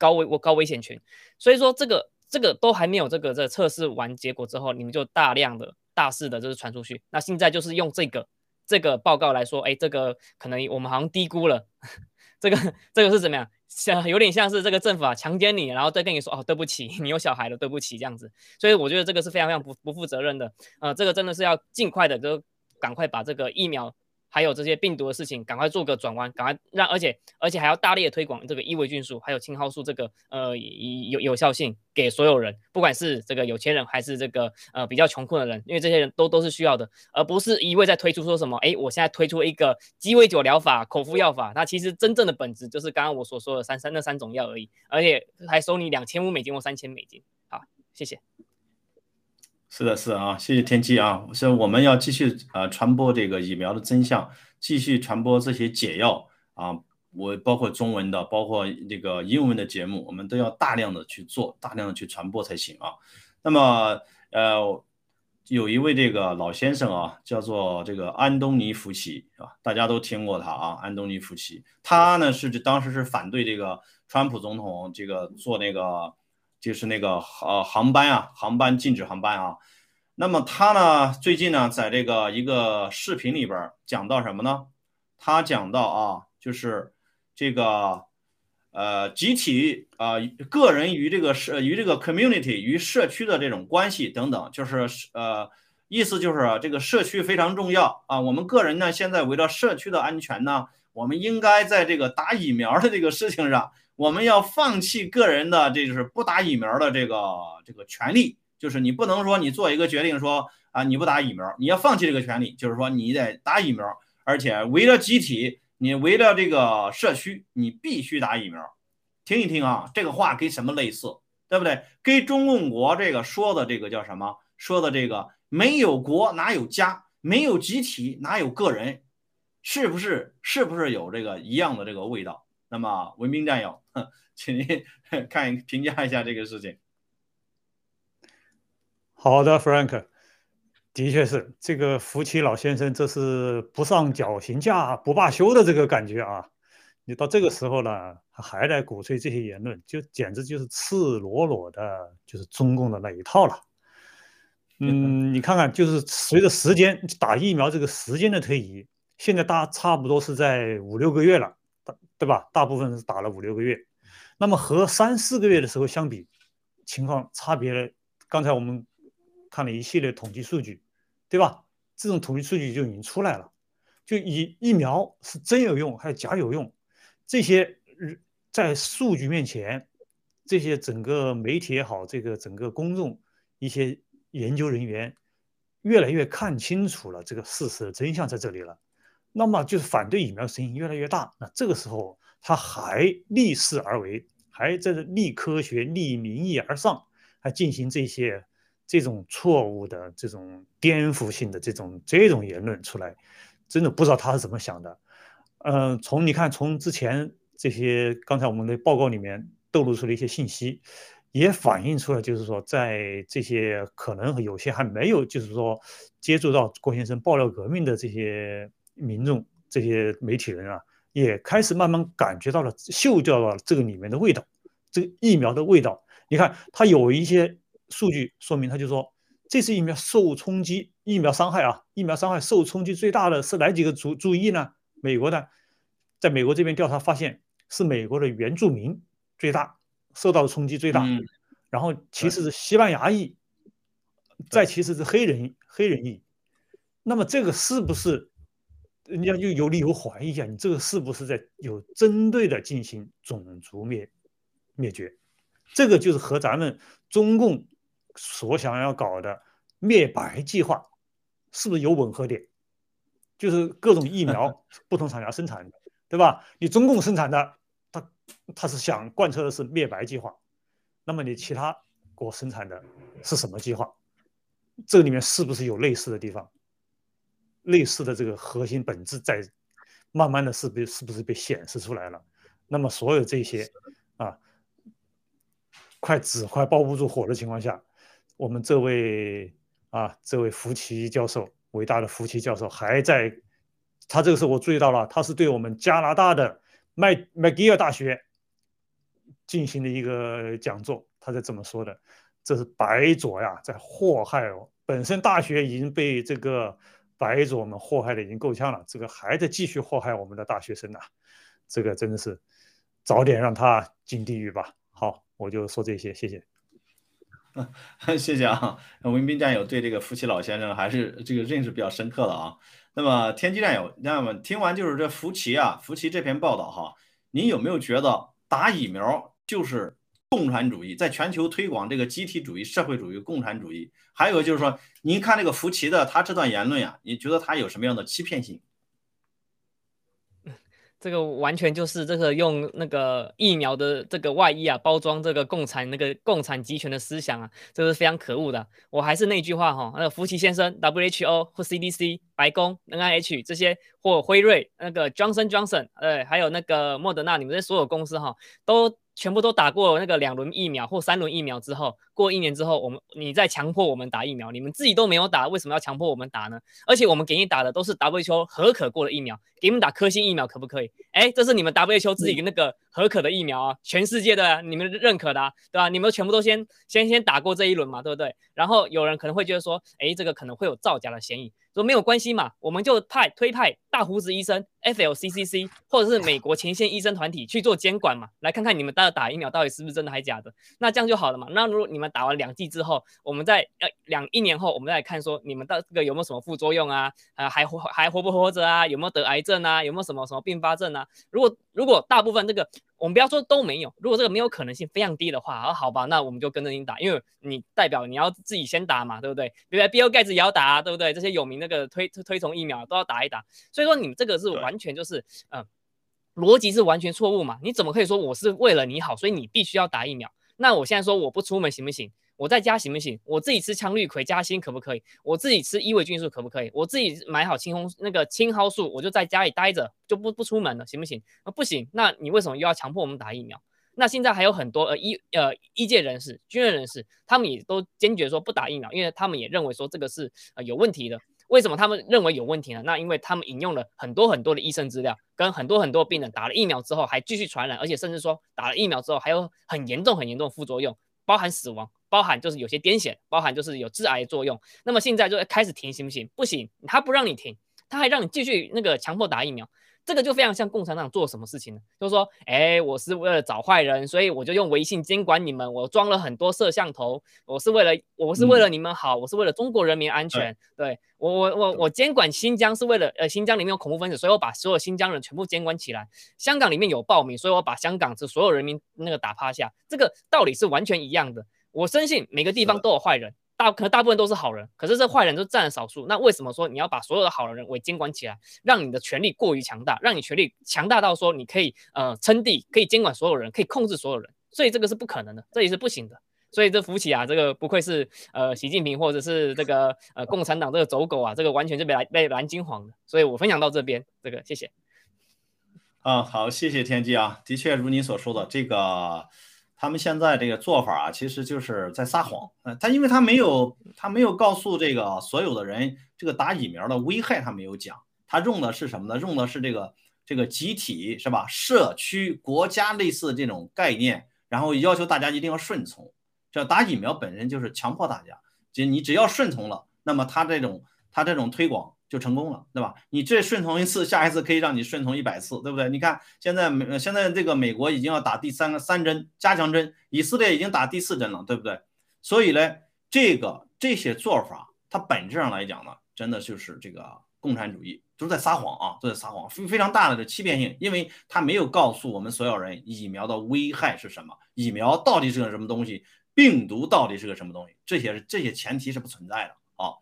高危我高危险群，所以说这个这个都还没有这个这测试完结果之后，你们就大量的大肆的就是传出去。那现在就是用这个这个报告来说，哎，这个可能我们好像低估了 这个这个是怎么样？像有点像是这个政府啊强奸你，然后再跟你说哦对不起，你有小孩了，对不起这样子。所以我觉得这个是非常非常不不负责任的。呃，这个真的是要尽快的就赶快把这个疫苗。还有这些病毒的事情，赶快做个转弯，赶快让，而且而且还要大力的推广这个伊维菌素，还有青蒿素这个呃有有效性给所有人，不管是这个有钱人还是这个呃比较穷困的人，因为这些人都都是需要的，而不是一味在推出说什么，哎，我现在推出一个鸡尾酒疗法、口服药法，那其实真正的本质就是刚刚我所说的三三那三种药而已，而且还收你两千五美金或三千美金。好，谢谢。是的，是啊，谢谢天机啊！是我们要继续呃传播这个疫苗的真相，继续传播这些解药啊！我包括中文的，包括这个英文的节目，我们都要大量的去做，大量的去传播才行啊。那么呃，有一位这个老先生啊，叫做这个安东尼福奇啊，大家都听过他啊，安东尼福奇，他呢是当时是反对这个川普总统这个做那个。就是那个呃航班啊，航班禁止航班啊。那么他呢，最近呢，在这个一个视频里边讲到什么呢？他讲到啊，就是这个呃集体啊个人与这个社与这个 community 与社区的这种关系等等，就是呃意思就是这个社区非常重要啊。我们个人呢，现在为了社区的安全呢，我们应该在这个打疫苗的这个事情上。我们要放弃个人的，这就是不打疫苗的这个这个权利，就是你不能说你做一个决定说啊你不打疫苗，你要放弃这个权利，就是说你得打疫苗，而且为了集体，你为了这个社区，你必须打疫苗。听一听啊，这个话跟什么类似，对不对？跟中共国这个说的这个叫什么？说的这个没有国哪有家，没有集体哪有个人，是不是？是不是有这个一样的这个味道？那么文明战友。请您 看评价一下这个事情。好的，Frank，的确是这个福奇老先生，这是不上绞刑架不罢休的这个感觉啊！你到这个时候呢，还在鼓吹这些言论，就简直就是赤裸裸的，就是中共的那一套了。嗯，你看看，就是随着时间打疫苗这个时间的推移，现在大差不多是在五六个月了。对吧？大部分是打了五六个月，那么和三四个月的时候相比，情况差别了。刚才我们看了一系列统计数据，对吧？这种统计数据就已经出来了，就以疫苗是真有用还是假有用，这些在数据面前，这些整个媒体也好，这个整个公众一些研究人员越来越看清楚了这个事实的真相在这里了。那么就是反对疫苗的声音越来越大，那这个时候他还逆势而为，还在这逆科学、逆民意而上，还进行这些这种错误的、这种颠覆性的这种这种言论出来，真的不知道他是怎么想的。嗯，从你看，从之前这些刚才我们的报告里面透露出的一些信息，也反映出来，就是说在这些可能有些还没有，就是说接触到郭先生爆料革命的这些。民众这些媒体人啊，也开始慢慢感觉到了，嗅到了这个里面的味道，这个疫苗的味道。你看，他有一些数据说明，他就说这次疫苗受冲击，疫苗伤害啊，疫苗伤害受冲击最大的是哪几个族族裔呢？美国的，在美国这边调查发现，是美国的原住民最大受到的冲击最大，然后其次是西班牙裔，再其次是黑人黑人裔。那么这个是不是？人家就有理由怀疑一下，你这个是不是在有针对的进行种族灭灭绝？这个就是和咱们中共所想要搞的灭白计划是不是有吻合点？就是各种疫苗 不同厂家生产的，对吧？你中共生产的，他他是想贯彻的是灭白计划，那么你其他国生产的是什么计划？这里面是不是有类似的地方？类似的这个核心本质在慢慢的是被是不是被显示出来了？那么所有这些啊，快纸快包不住火的情况下，我们这位啊这位福奇教授，伟大的福奇教授还在，他这个时候我注意到了，他是对我们加拿大的麦麦吉尔大学进行的一个讲座，他在这么说的，这是白左呀在祸害哦，本身大学已经被这个。白左们祸害的已经够呛了，这个还在继续祸害我们的大学生呢，这个真的是早点让他进地狱吧。好，我就说这些，谢谢。谢谢啊，文斌战友对这个福奇老先生还是这个认识比较深刻的啊。那么天机战友，那么听完就是这福奇啊，福奇这篇报道哈，您有没有觉得打疫苗就是？共产主义在全球推广这个集体主义、社会主义、共产主义，还有就是说，您看这个福奇的他这段言论呀，你觉得他有什么样的欺骗性？这个完全就是这个用那个疫苗的这个外衣啊，包装这个共产那个共产集权的思想啊，这是非常可恶的。我还是那句话哈，那个福奇先生，WHO 或 CDC、白宫、NIH 这些或辉瑞、那个 Johnson Johnson，呃，还有那个莫德纳，你们这所有公司哈，都。全部都打过那个两轮疫苗或三轮疫苗之后，过一年之后，我们你再强迫我们打疫苗，你们自己都没有打，为什么要强迫我们打呢？而且我们给你打的都是 WHO 合可过的疫苗，给你们打科兴疫苗可不可以？哎，这是你们 WHO 自己那个合可的疫苗啊，全世界的你们认可的，对吧？你们全部都先先先打过这一轮嘛，对不对？然后有人可能会觉得说，哎，这个可能会有造假的嫌疑。说没有关系嘛，我们就派推派大胡子医生 FLCCC 或者是美国前线医生团体去做监管嘛，来看看你们大家打疫苗到底是不是真的还假的，那这样就好了嘛。那如果你们打完两剂之后，我们在呃两一年后，我们再来看说你们到这个有没有什么副作用啊？啊还活还活不活着啊？有没有得癌症啊？有没有什么什么并发症啊？如果如果大部分这个。我们不要说都没有，如果这个没有可能性非常低的话，啊好吧，那我们就跟着你打，因为你代表你要自己先打嘛，对不对？比如比尔盖茨也要打，啊对不对？这些有名那个推推崇疫苗都要打一打，所以说你们这个是完全就是嗯，逻辑是完全错误嘛？你怎么可以说我是为了你好，所以你必须要打疫苗？那我现在说我不出门行不行？我在家行不行？我自己吃羟氯喹加锌可不可以？我自己吃伊维菌素可不可以？我自己买好青红那个青蒿素，我就在家里待着，就不不出门了，行不行？啊，不行，那你为什么又要强迫我们打疫苗？那现在还有很多呃医呃医界人士、军人人士，他们也都坚决说不打疫苗，因为他们也认为说这个是呃有问题的。为什么他们认为有问题呢？那因为他们引用了很多很多的医生资料，跟很多很多病人打了疫苗之后还继续传染，而且甚至说打了疫苗之后还有很严重很严重的副作用，包含死亡。包含就是有些癫痫，包含就是有致癌作用。那么现在就开始停行不行？不行，他不让你停，他还让你继续那个强迫打疫苗。这个就非常像共产党做什么事情呢？就是说，哎，我是为了找坏人，所以我就用微信监管你们，我装了很多摄像头，我是为了我是为了你们好，我是为了中国人民安全。对我我我我监管新疆是为了呃新疆里面有恐怖分子，所以我把所有新疆人全部监管起来。香港里面有暴民，所以我把香港这所有人民那个打趴下。这个道理是完全一样的。我深信每个地方都有坏人，大可能大部分都是好人，可是这坏人都占了少数。那为什么说你要把所有的好人为监管起来，让你的权力过于强大，让你权力强大到说你可以呃称帝，可以监管所有人，可以控制所有人？所以这个是不可能的，这也是不行的。所以这福奇啊，这个不愧是呃习近平或者是这个呃共产党这个走狗啊，这个完全是被蓝被蓝金黄的。所以我分享到这边，这个谢谢。啊，好，谢谢天机啊，的确如你所说的这个。他们现在这个做法啊，其实就是在撒谎。嗯，他因为他没有，他没有告诉这个所有的人，这个打疫苗的危害，他没有讲。他用的是什么呢？用的是这个这个集体是吧？社区、国家类似这种概念，然后要求大家一定要顺从。这打疫苗本身就是强迫大家，就你只要顺从了，那么他这种他这种推广。就成功了，对吧？你这顺从一次，下一次可以让你顺从一百次，对不对？你看现在美现在这个美国已经要打第三个三针加强针，以色列已经打第四针了，对不对？所以呢，这个这些做法，它本质上来讲呢，真的就是这个共产主义，都是在撒谎啊，都在撒谎，非非常大的这欺骗性，因为他没有告诉我们所有人疫苗的危害是什么，疫苗到底是个什么东西，病毒到底是个什么东西，这些这些前提是不存在的啊。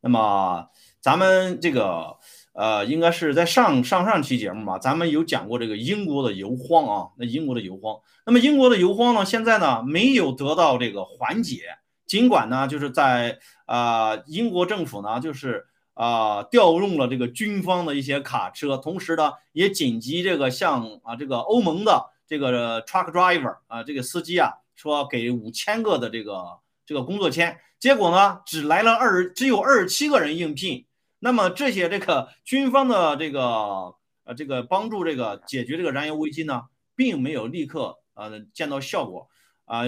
那么咱们这个呃，应该是在上上上期节目吧，咱们有讲过这个英国的油荒啊，那英国的油荒，那么英国的油荒呢，现在呢没有得到这个缓解，尽管呢就是在啊英国政府呢就是。啊，调用了这个军方的一些卡车，同时呢，也紧急这个向啊这个欧盟的这个 truck driver 啊这个司机啊说给五千个的这个这个工作签，结果呢只来了二只有二十七个人应聘。那么这些这个军方的这个呃这个帮助这个解决这个燃油危机呢，并没有立刻呃见到效果啊。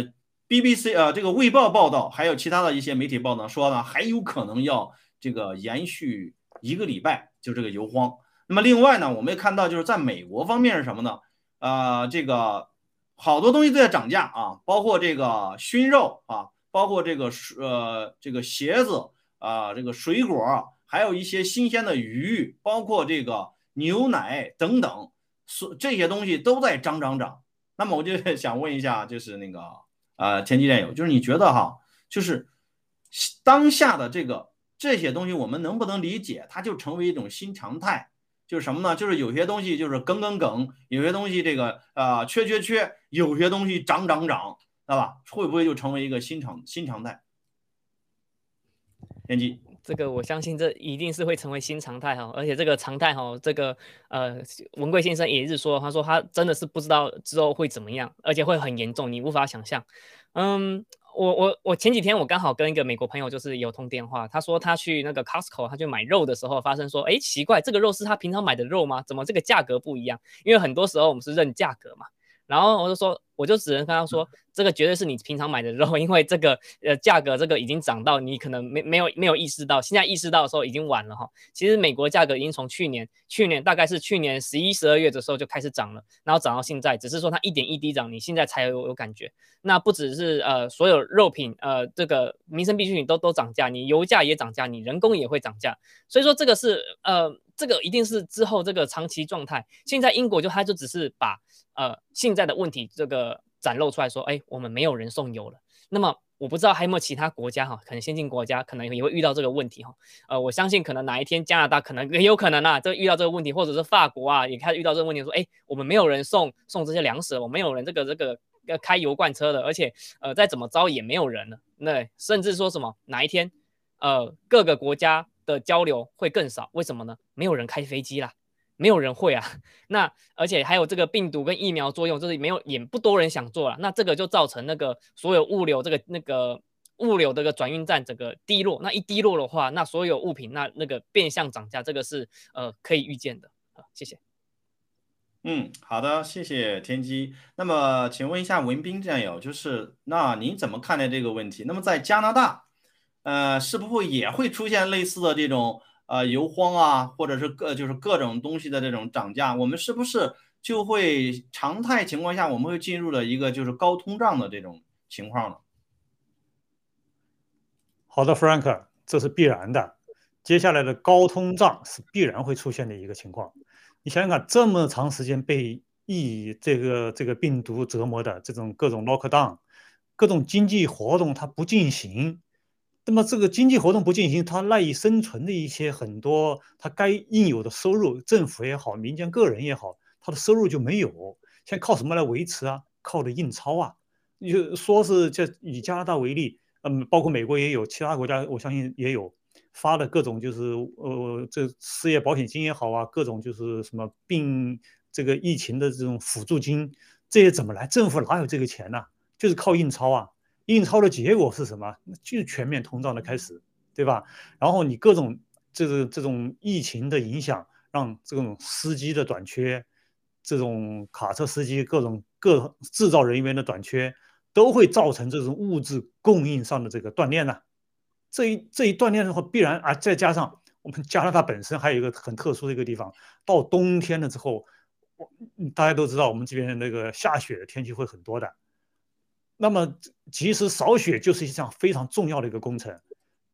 BBC 啊这个卫报报道，还有其他的一些媒体报道说呢，还有可能要。这个延续一个礼拜，就这个油荒。那么另外呢，我们也看到，就是在美国方面是什么呢？呃，这个好多东西都在涨价啊，包括这个熏肉啊，包括这个呃这个鞋子啊，这个水果，还有一些新鲜的鱼，包括这个牛奶等等，所这些东西都在涨涨涨。那么我就 想问一下，就是那个呃天机战友，就是你觉得哈，就是当下的这个。这些东西我们能不能理解？它就成为一种新常态，就是什么呢？就是有些东西就是梗梗梗，有些东西这个啊缺缺缺，有些东西涨涨涨，知道吧？会不会就成为一个新常新常态？天机，这个我相信这一定是会成为新常态哈，而且这个常态哈，这个呃文贵先生也是说，他说他真的是不知道之后会怎么样，而且会很严重，你无法想象，嗯。我我我前几天我刚好跟一个美国朋友就是有通电话，他说他去那个 Costco，他去买肉的时候，发生说，哎，奇怪，这个肉是他平常买的肉吗？怎么这个价格不一样？因为很多时候我们是认价格嘛。然后我就说，我就只能跟他说，这个绝对是你平常买的肉，因为这个呃价格这个已经涨到你可能没没有没有意识到，现在意识到的时候已经晚了哈。其实美国价格已经从去年去年大概是去年十一十二月的时候就开始涨了，然后涨到现在，只是说它一点一滴涨，你现在才有有感觉。那不只是呃所有肉品呃这个民生必需品都都涨价，你油价也涨价，你人工也会涨价，所以说这个是呃。这个一定是之后这个长期状态。现在英国就他就只是把呃现在的问题这个展露出来说，哎，我们没有人送油了。那么我不知道还有没有其他国家哈，可能先进国家可能也会遇到这个问题哈。呃，我相信可能哪一天加拿大可能也有可能啊，这遇到这个问题，或者是法国啊也开始遇到这个问题，说，哎，我们没有人送送这些粮食，我们没有人这个这个要开油罐车的，而且呃再怎么着也没有人了。那甚至说什么哪一天呃各个国家。的交流会更少，为什么呢？没有人开飞机啦，没有人会啊。那而且还有这个病毒跟疫苗作用，就是没有也不多人想做了。那这个就造成那个所有物流这个那个物流这个转运站整个低落。那一低落的话，那所有物品那那个变相涨价，这个是呃可以预见的。好，谢谢。嗯，好的，谢谢天机。那么请问一下文斌战友，就是那您怎么看待这个问题？那么在加拿大？呃，是不是也会出现类似的这种呃油荒啊，或者是各就是各种东西的这种涨价？我们是不是就会常态情况下，我们会进入了一个就是高通胀的这种情况呢？好的，Frank，这是必然的。接下来的高通胀是必然会出现的一个情况。你想想看，这么长时间被疫这个这个病毒折磨的这种各种 lockdown，各种经济活动它不进行。那么这个经济活动不进行，它赖以生存的一些很多，它该应有的收入，政府也好，民间个人也好，他的收入就没有。现在靠什么来维持啊？靠的印钞啊！就说是这以加拿大为例，嗯，包括美国也有，其他国家我相信也有发的各种就是呃这失业保险金也好啊，各种就是什么病这个疫情的这种辅助金，这些怎么来？政府哪有这个钱呢？就是靠印钞啊！印钞的结果是什么？就是全面通胀的开始，对吧？然后你各种这个这种疫情的影响，让这种司机的短缺，这种卡车司机各种各制造人员的短缺，都会造成这种物质供应上的这个断裂呢。这一这一断裂的话，必然啊，再加上我们加拿大本身还有一个很特殊的一个地方，到冬天了之后，我大家都知道，我们这边那个下雪的天气会很多的。那么，其实扫雪就是一项非常重要的一个工程。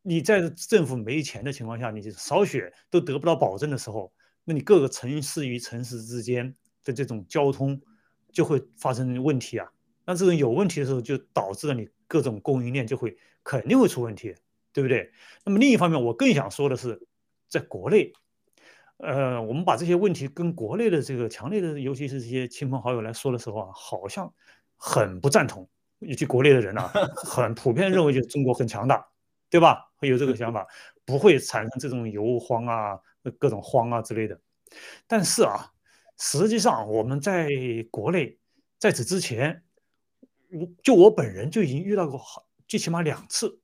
你在政府没钱的情况下，你扫雪都得不到保证的时候，那你各个城市与城市之间的这种交通就会发生问题啊。那这种有问题的时候，就导致了你各种供应链就会肯定会出问题，对不对？那么另一方面，我更想说的是，在国内，呃，我们把这些问题跟国内的这个强烈的，尤其是这些亲朋好友来说的时候啊，好像很不赞同。尤其国内的人啊，很普遍认为就是中国很强大，对吧？会有这个想法，不会产生这种油荒啊、各种荒啊之类的。但是啊，实际上我们在国内在此之前。我就我本人就已经遇到过好，最起码两次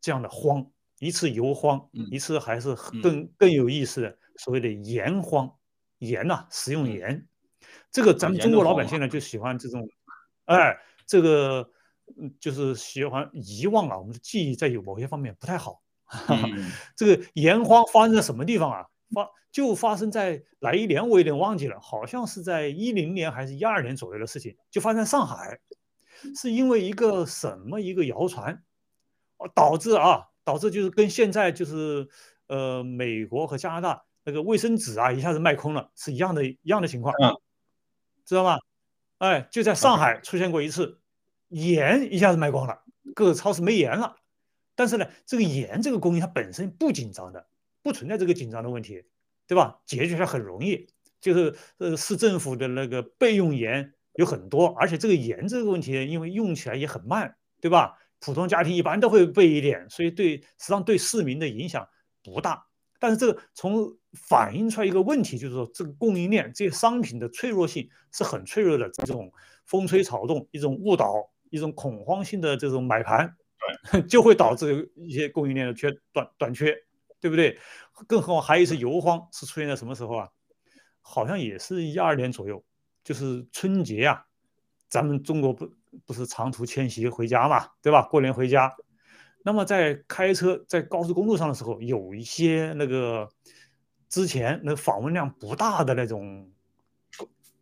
这样的荒，一次油荒，一次还是更更有意思的所谓的盐荒，盐呐，食用盐，这个咱们中国老百姓呢就喜欢这种，哎，这个就是喜欢遗忘啊，我们的记忆在有某些方面不太好。这个盐荒发生在什么地方啊？发就发生在哪一年我有点忘记了，好像是在一零年还是一二年左右的事情，就发生在上海。是因为一个什么一个谣传，导致啊，导致就是跟现在就是呃美国和加拿大那个卫生纸啊一下子卖空了是一样的一样的情况，知道吗？哎，就在上海出现过一次，盐一下子卖光了，各个超市没盐了。但是呢，这个盐这个供应它本身不紧张的，不存在这个紧张的问题，对吧？解决它很容易，就是呃市政府的那个备用盐。有很多，而且这个盐这个问题，因为用起来也很慢，对吧？普通家庭一般都会备一点，所以对实际上对市民的影响不大。但是这个从反映出来一个问题，就是说这个供应链这些商品的脆弱性是很脆弱的。这种风吹草动，一种误导，一种恐慌性的这种买盘，就会导致一些供应链的缺短短缺，对不对？更何况还有一次油荒是出现在什么时候啊？好像也是一二年左右。就是春节啊，咱们中国不不是长途迁徙回家嘛，对吧？过年回家，那么在开车在高速公路上的时候，有一些那个之前那访问量不大的那种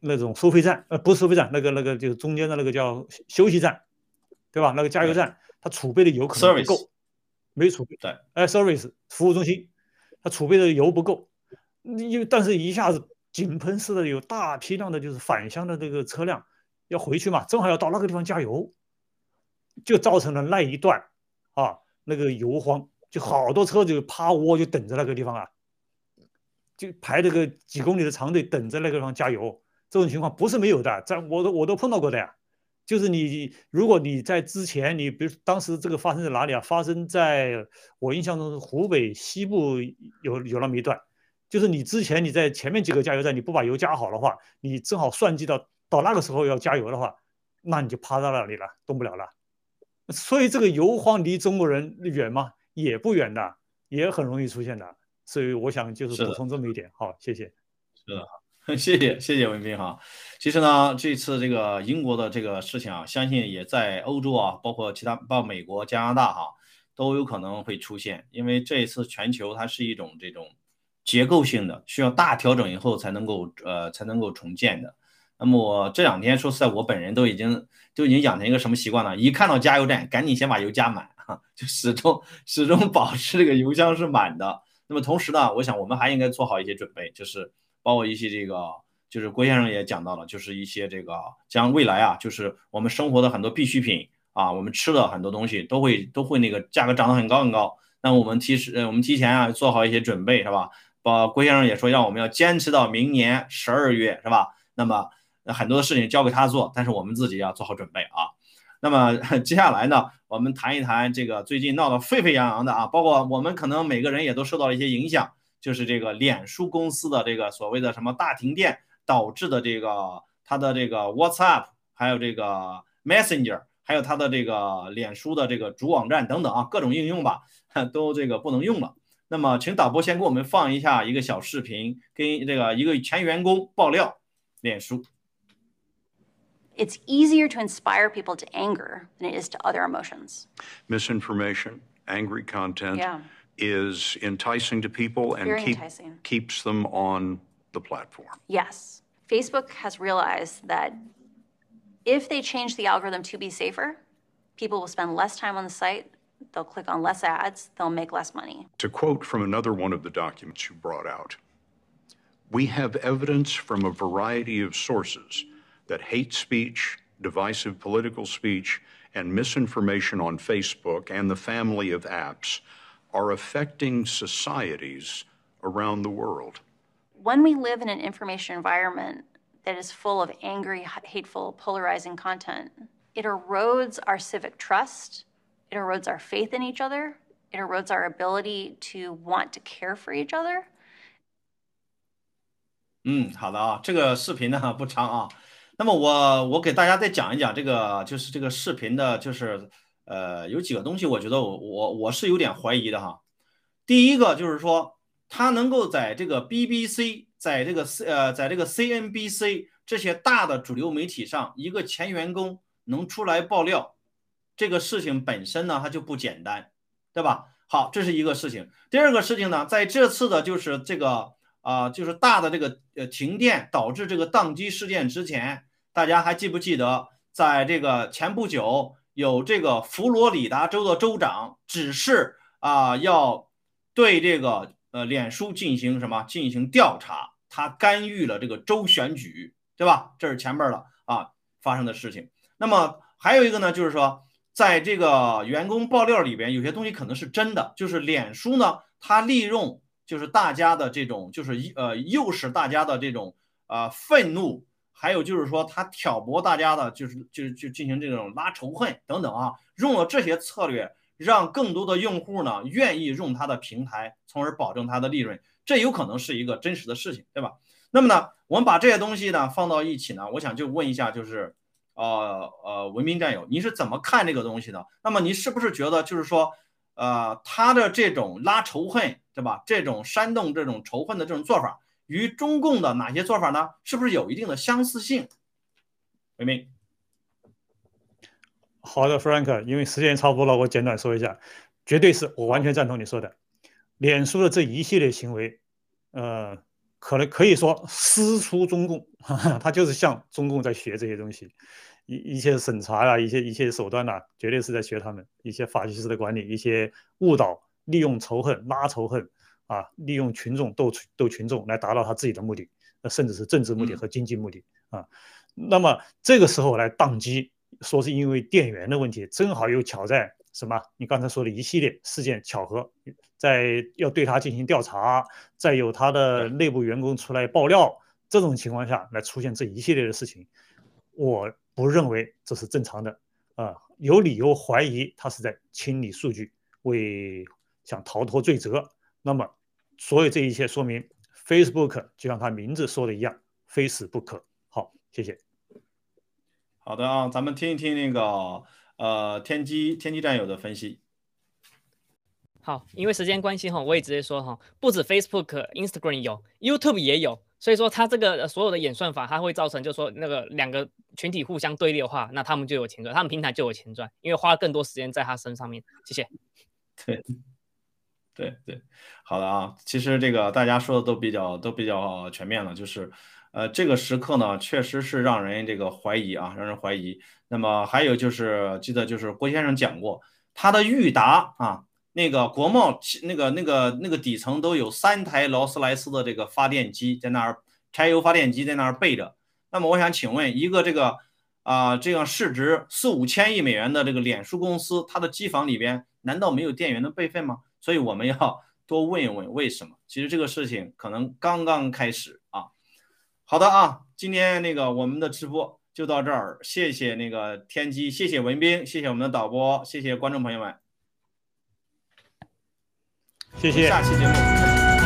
那种收费站，呃，不是收费站，那个那个就是中间的那个叫休息站，对吧？那个加油站，它储备的油可能不够，没储备。对，哎，service 服务中心，它储备的油不够，因为但是一下子。井喷式的有大批量的就是返乡的这个车辆要回去嘛，正好要到那个地方加油，就造成了那一段啊那个油荒，就好多车就趴窝就等着那个地方啊，就排这个几公里的长队等着那个地方加油。这种情况不是没有的，在我都我都碰到过的呀。就是你如果你在之前，你比如当时这个发生在哪里啊？发生在我印象中是湖北西部有有那么一段。就是你之前你在前面几个加油站你不把油加好的话，你正好算计到到那个时候要加油的话，那你就趴在那里了，动不了了。所以这个油荒离中国人远吗？也不远的，也很容易出现的。所以我想就是补充这么一点。好，谢谢。是的，谢谢谢谢文斌哈。其实呢，这次这个英国的这个事情啊，相信也在欧洲啊，包括其他包括美国、加拿大哈，都有可能会出现。因为这一次全球它是一种这种。结构性的需要大调整以后才能够呃才能够重建的。那么我这两天说实在，我本人都已经都已经养成一个什么习惯呢？一看到加油站，赶紧先把油加满哈，就始终始终保持这个油箱是满的。那么同时呢，我想我们还应该做好一些准备，就是包括一些这个，就是郭先生也讲到了，就是一些这个将未来啊，就是我们生活的很多必需品啊，我们吃的很多东西都会都会那个价格涨得很高很高。那我们提示我们提前啊做好一些准备，是吧？把，郭先生也说，让我们要坚持到明年十二月，是吧？那么很多的事情交给他做，但是我们自己要做好准备啊。那么 接下来呢，我们谈一谈这个最近闹得沸沸扬扬的啊，包括我们可能每个人也都受到了一些影响，就是这个脸书公司的这个所谓的什么大停电导致的这个它的这个 WhatsApp，还有这个 Messenger，还有它的这个脸书的这个主网站等等啊，各种应用吧，都这个不能用了。那么，请导播先给我们放一下一个小视频，跟这个一个前员工爆料脸书。It's easier to inspire people to anger than it is to other emotions. Misinformation, angry content yeah. Is enticing to people and Very keep, enticing. keeps them on the platform. Yes. Facebook has realized that if they change the algorithm to be safer, people will spend less time on the site they'll click on less ads, they'll make less money. To quote from another one of the documents you brought out, we have evidence from a variety of sources that hate speech, divisive political speech, and misinformation on Facebook and the family of apps are affecting societies around the world. When we live in an information environment that is full of angry, hateful, polarizing content, it erodes our civic trust, it erodes our faith in each other, it erodes our ability to want to care for each other. 嗯，好的啊，这个视频呢不长啊，那么我我给大家再讲一讲这个，就是这个视频的，就是 呃有几个东西，我觉得我我我是有点怀疑的哈。第一个就是说，他能够在这个 BBC，在这个 C 呃，在这个 CNBC 这些大的主流媒体上，一个前员工能出来爆料，这个事情本身呢，它就不简单，对吧？好，这是一个事情。第二个事情呢，在这次的就是这个啊，就是大的这个呃停电导致这个宕机事件之前。大家还记不记得，在这个前不久，有这个佛罗里达州的州长指示啊，要对这个呃脸书进行什么进行调查，他干预了这个州选举，对吧？这是前边了啊发生的事情。那么还有一个呢，就是说，在这个员工爆料里边，有些东西可能是真的，就是脸书呢，它利用就是大家的这种，就是呃诱使大家的这种啊愤怒。还有就是说，他挑拨大家的，就是就就进行这种拉仇恨等等啊，用了这些策略，让更多的用户呢愿意用他的平台，从而保证他的利润，这有可能是一个真实的事情，对吧？那么呢，我们把这些东西呢放到一起呢，我想就问一下，就是呃呃，文明战友，你是怎么看这个东西的？那么你是不是觉得就是说，呃，他的这种拉仇恨，对吧？这种煽动这种仇恨的这种做法？与中共的哪些做法呢？是不是有一定的相似性？伟明，好的，Frank，因为时间差不多了，我简短说一下，绝对是我完全赞同你说的。脸书的这一系列行为，呃，可能可以说师出中共，他就是向中共在学这些东西，一一些审查啊，一些一些手段呐，绝对是在学他们一些法西斯的管理，一些误导，利用仇恨拉仇恨。啊，利用群众斗斗群众来达到他自己的目的，那甚至是政治目的和经济目的啊。那么这个时候来宕机，说是因为电源的问题，正好又巧在什么？你刚才说的一系列事件巧合，在要对他进行调查，再有他的内部员工出来爆料，这种情况下来出现这一系列的事情，我不认为这是正常的啊，有理由怀疑他是在清理数据，为想逃脱罪责。那么。所有这一切说明，Facebook 就像它名字说的一样，非死不可。好，谢谢。好的啊，咱们听一听那个呃天机天机战友的分析。好，因为时间关系哈，我也直接说哈，不止 Facebook、Instagram 有，YouTube 也有，所以说它这个所有的演算法，它会造成就是说那个两个群体互相对立的话，那他们就有钱赚，他们平台就有钱赚，因为花更多时间在他身上面。谢谢。对。对对，好的啊，其实这个大家说的都比较都比较全面了，就是，呃，这个时刻呢，确实是让人这个怀疑啊，让人怀疑。那么还有就是，记得就是郭先生讲过，他的裕达啊，那个国贸那个那个那个底层都有三台劳斯莱斯的这个发电机在那儿，柴油发电机在那儿备着。那么我想请问，一个这个啊，这样市值四五千亿美元的这个脸书公司，它的机房里边难道没有电源的备份吗？所以我们要 多问一问为什么？其实这个事情可能刚刚开始啊。好的啊，今天那个我们的直播就到这儿，谢谢那个天机，谢谢文斌，谢谢我们的导播，谢谢观众朋友们，谢谢，下期节目。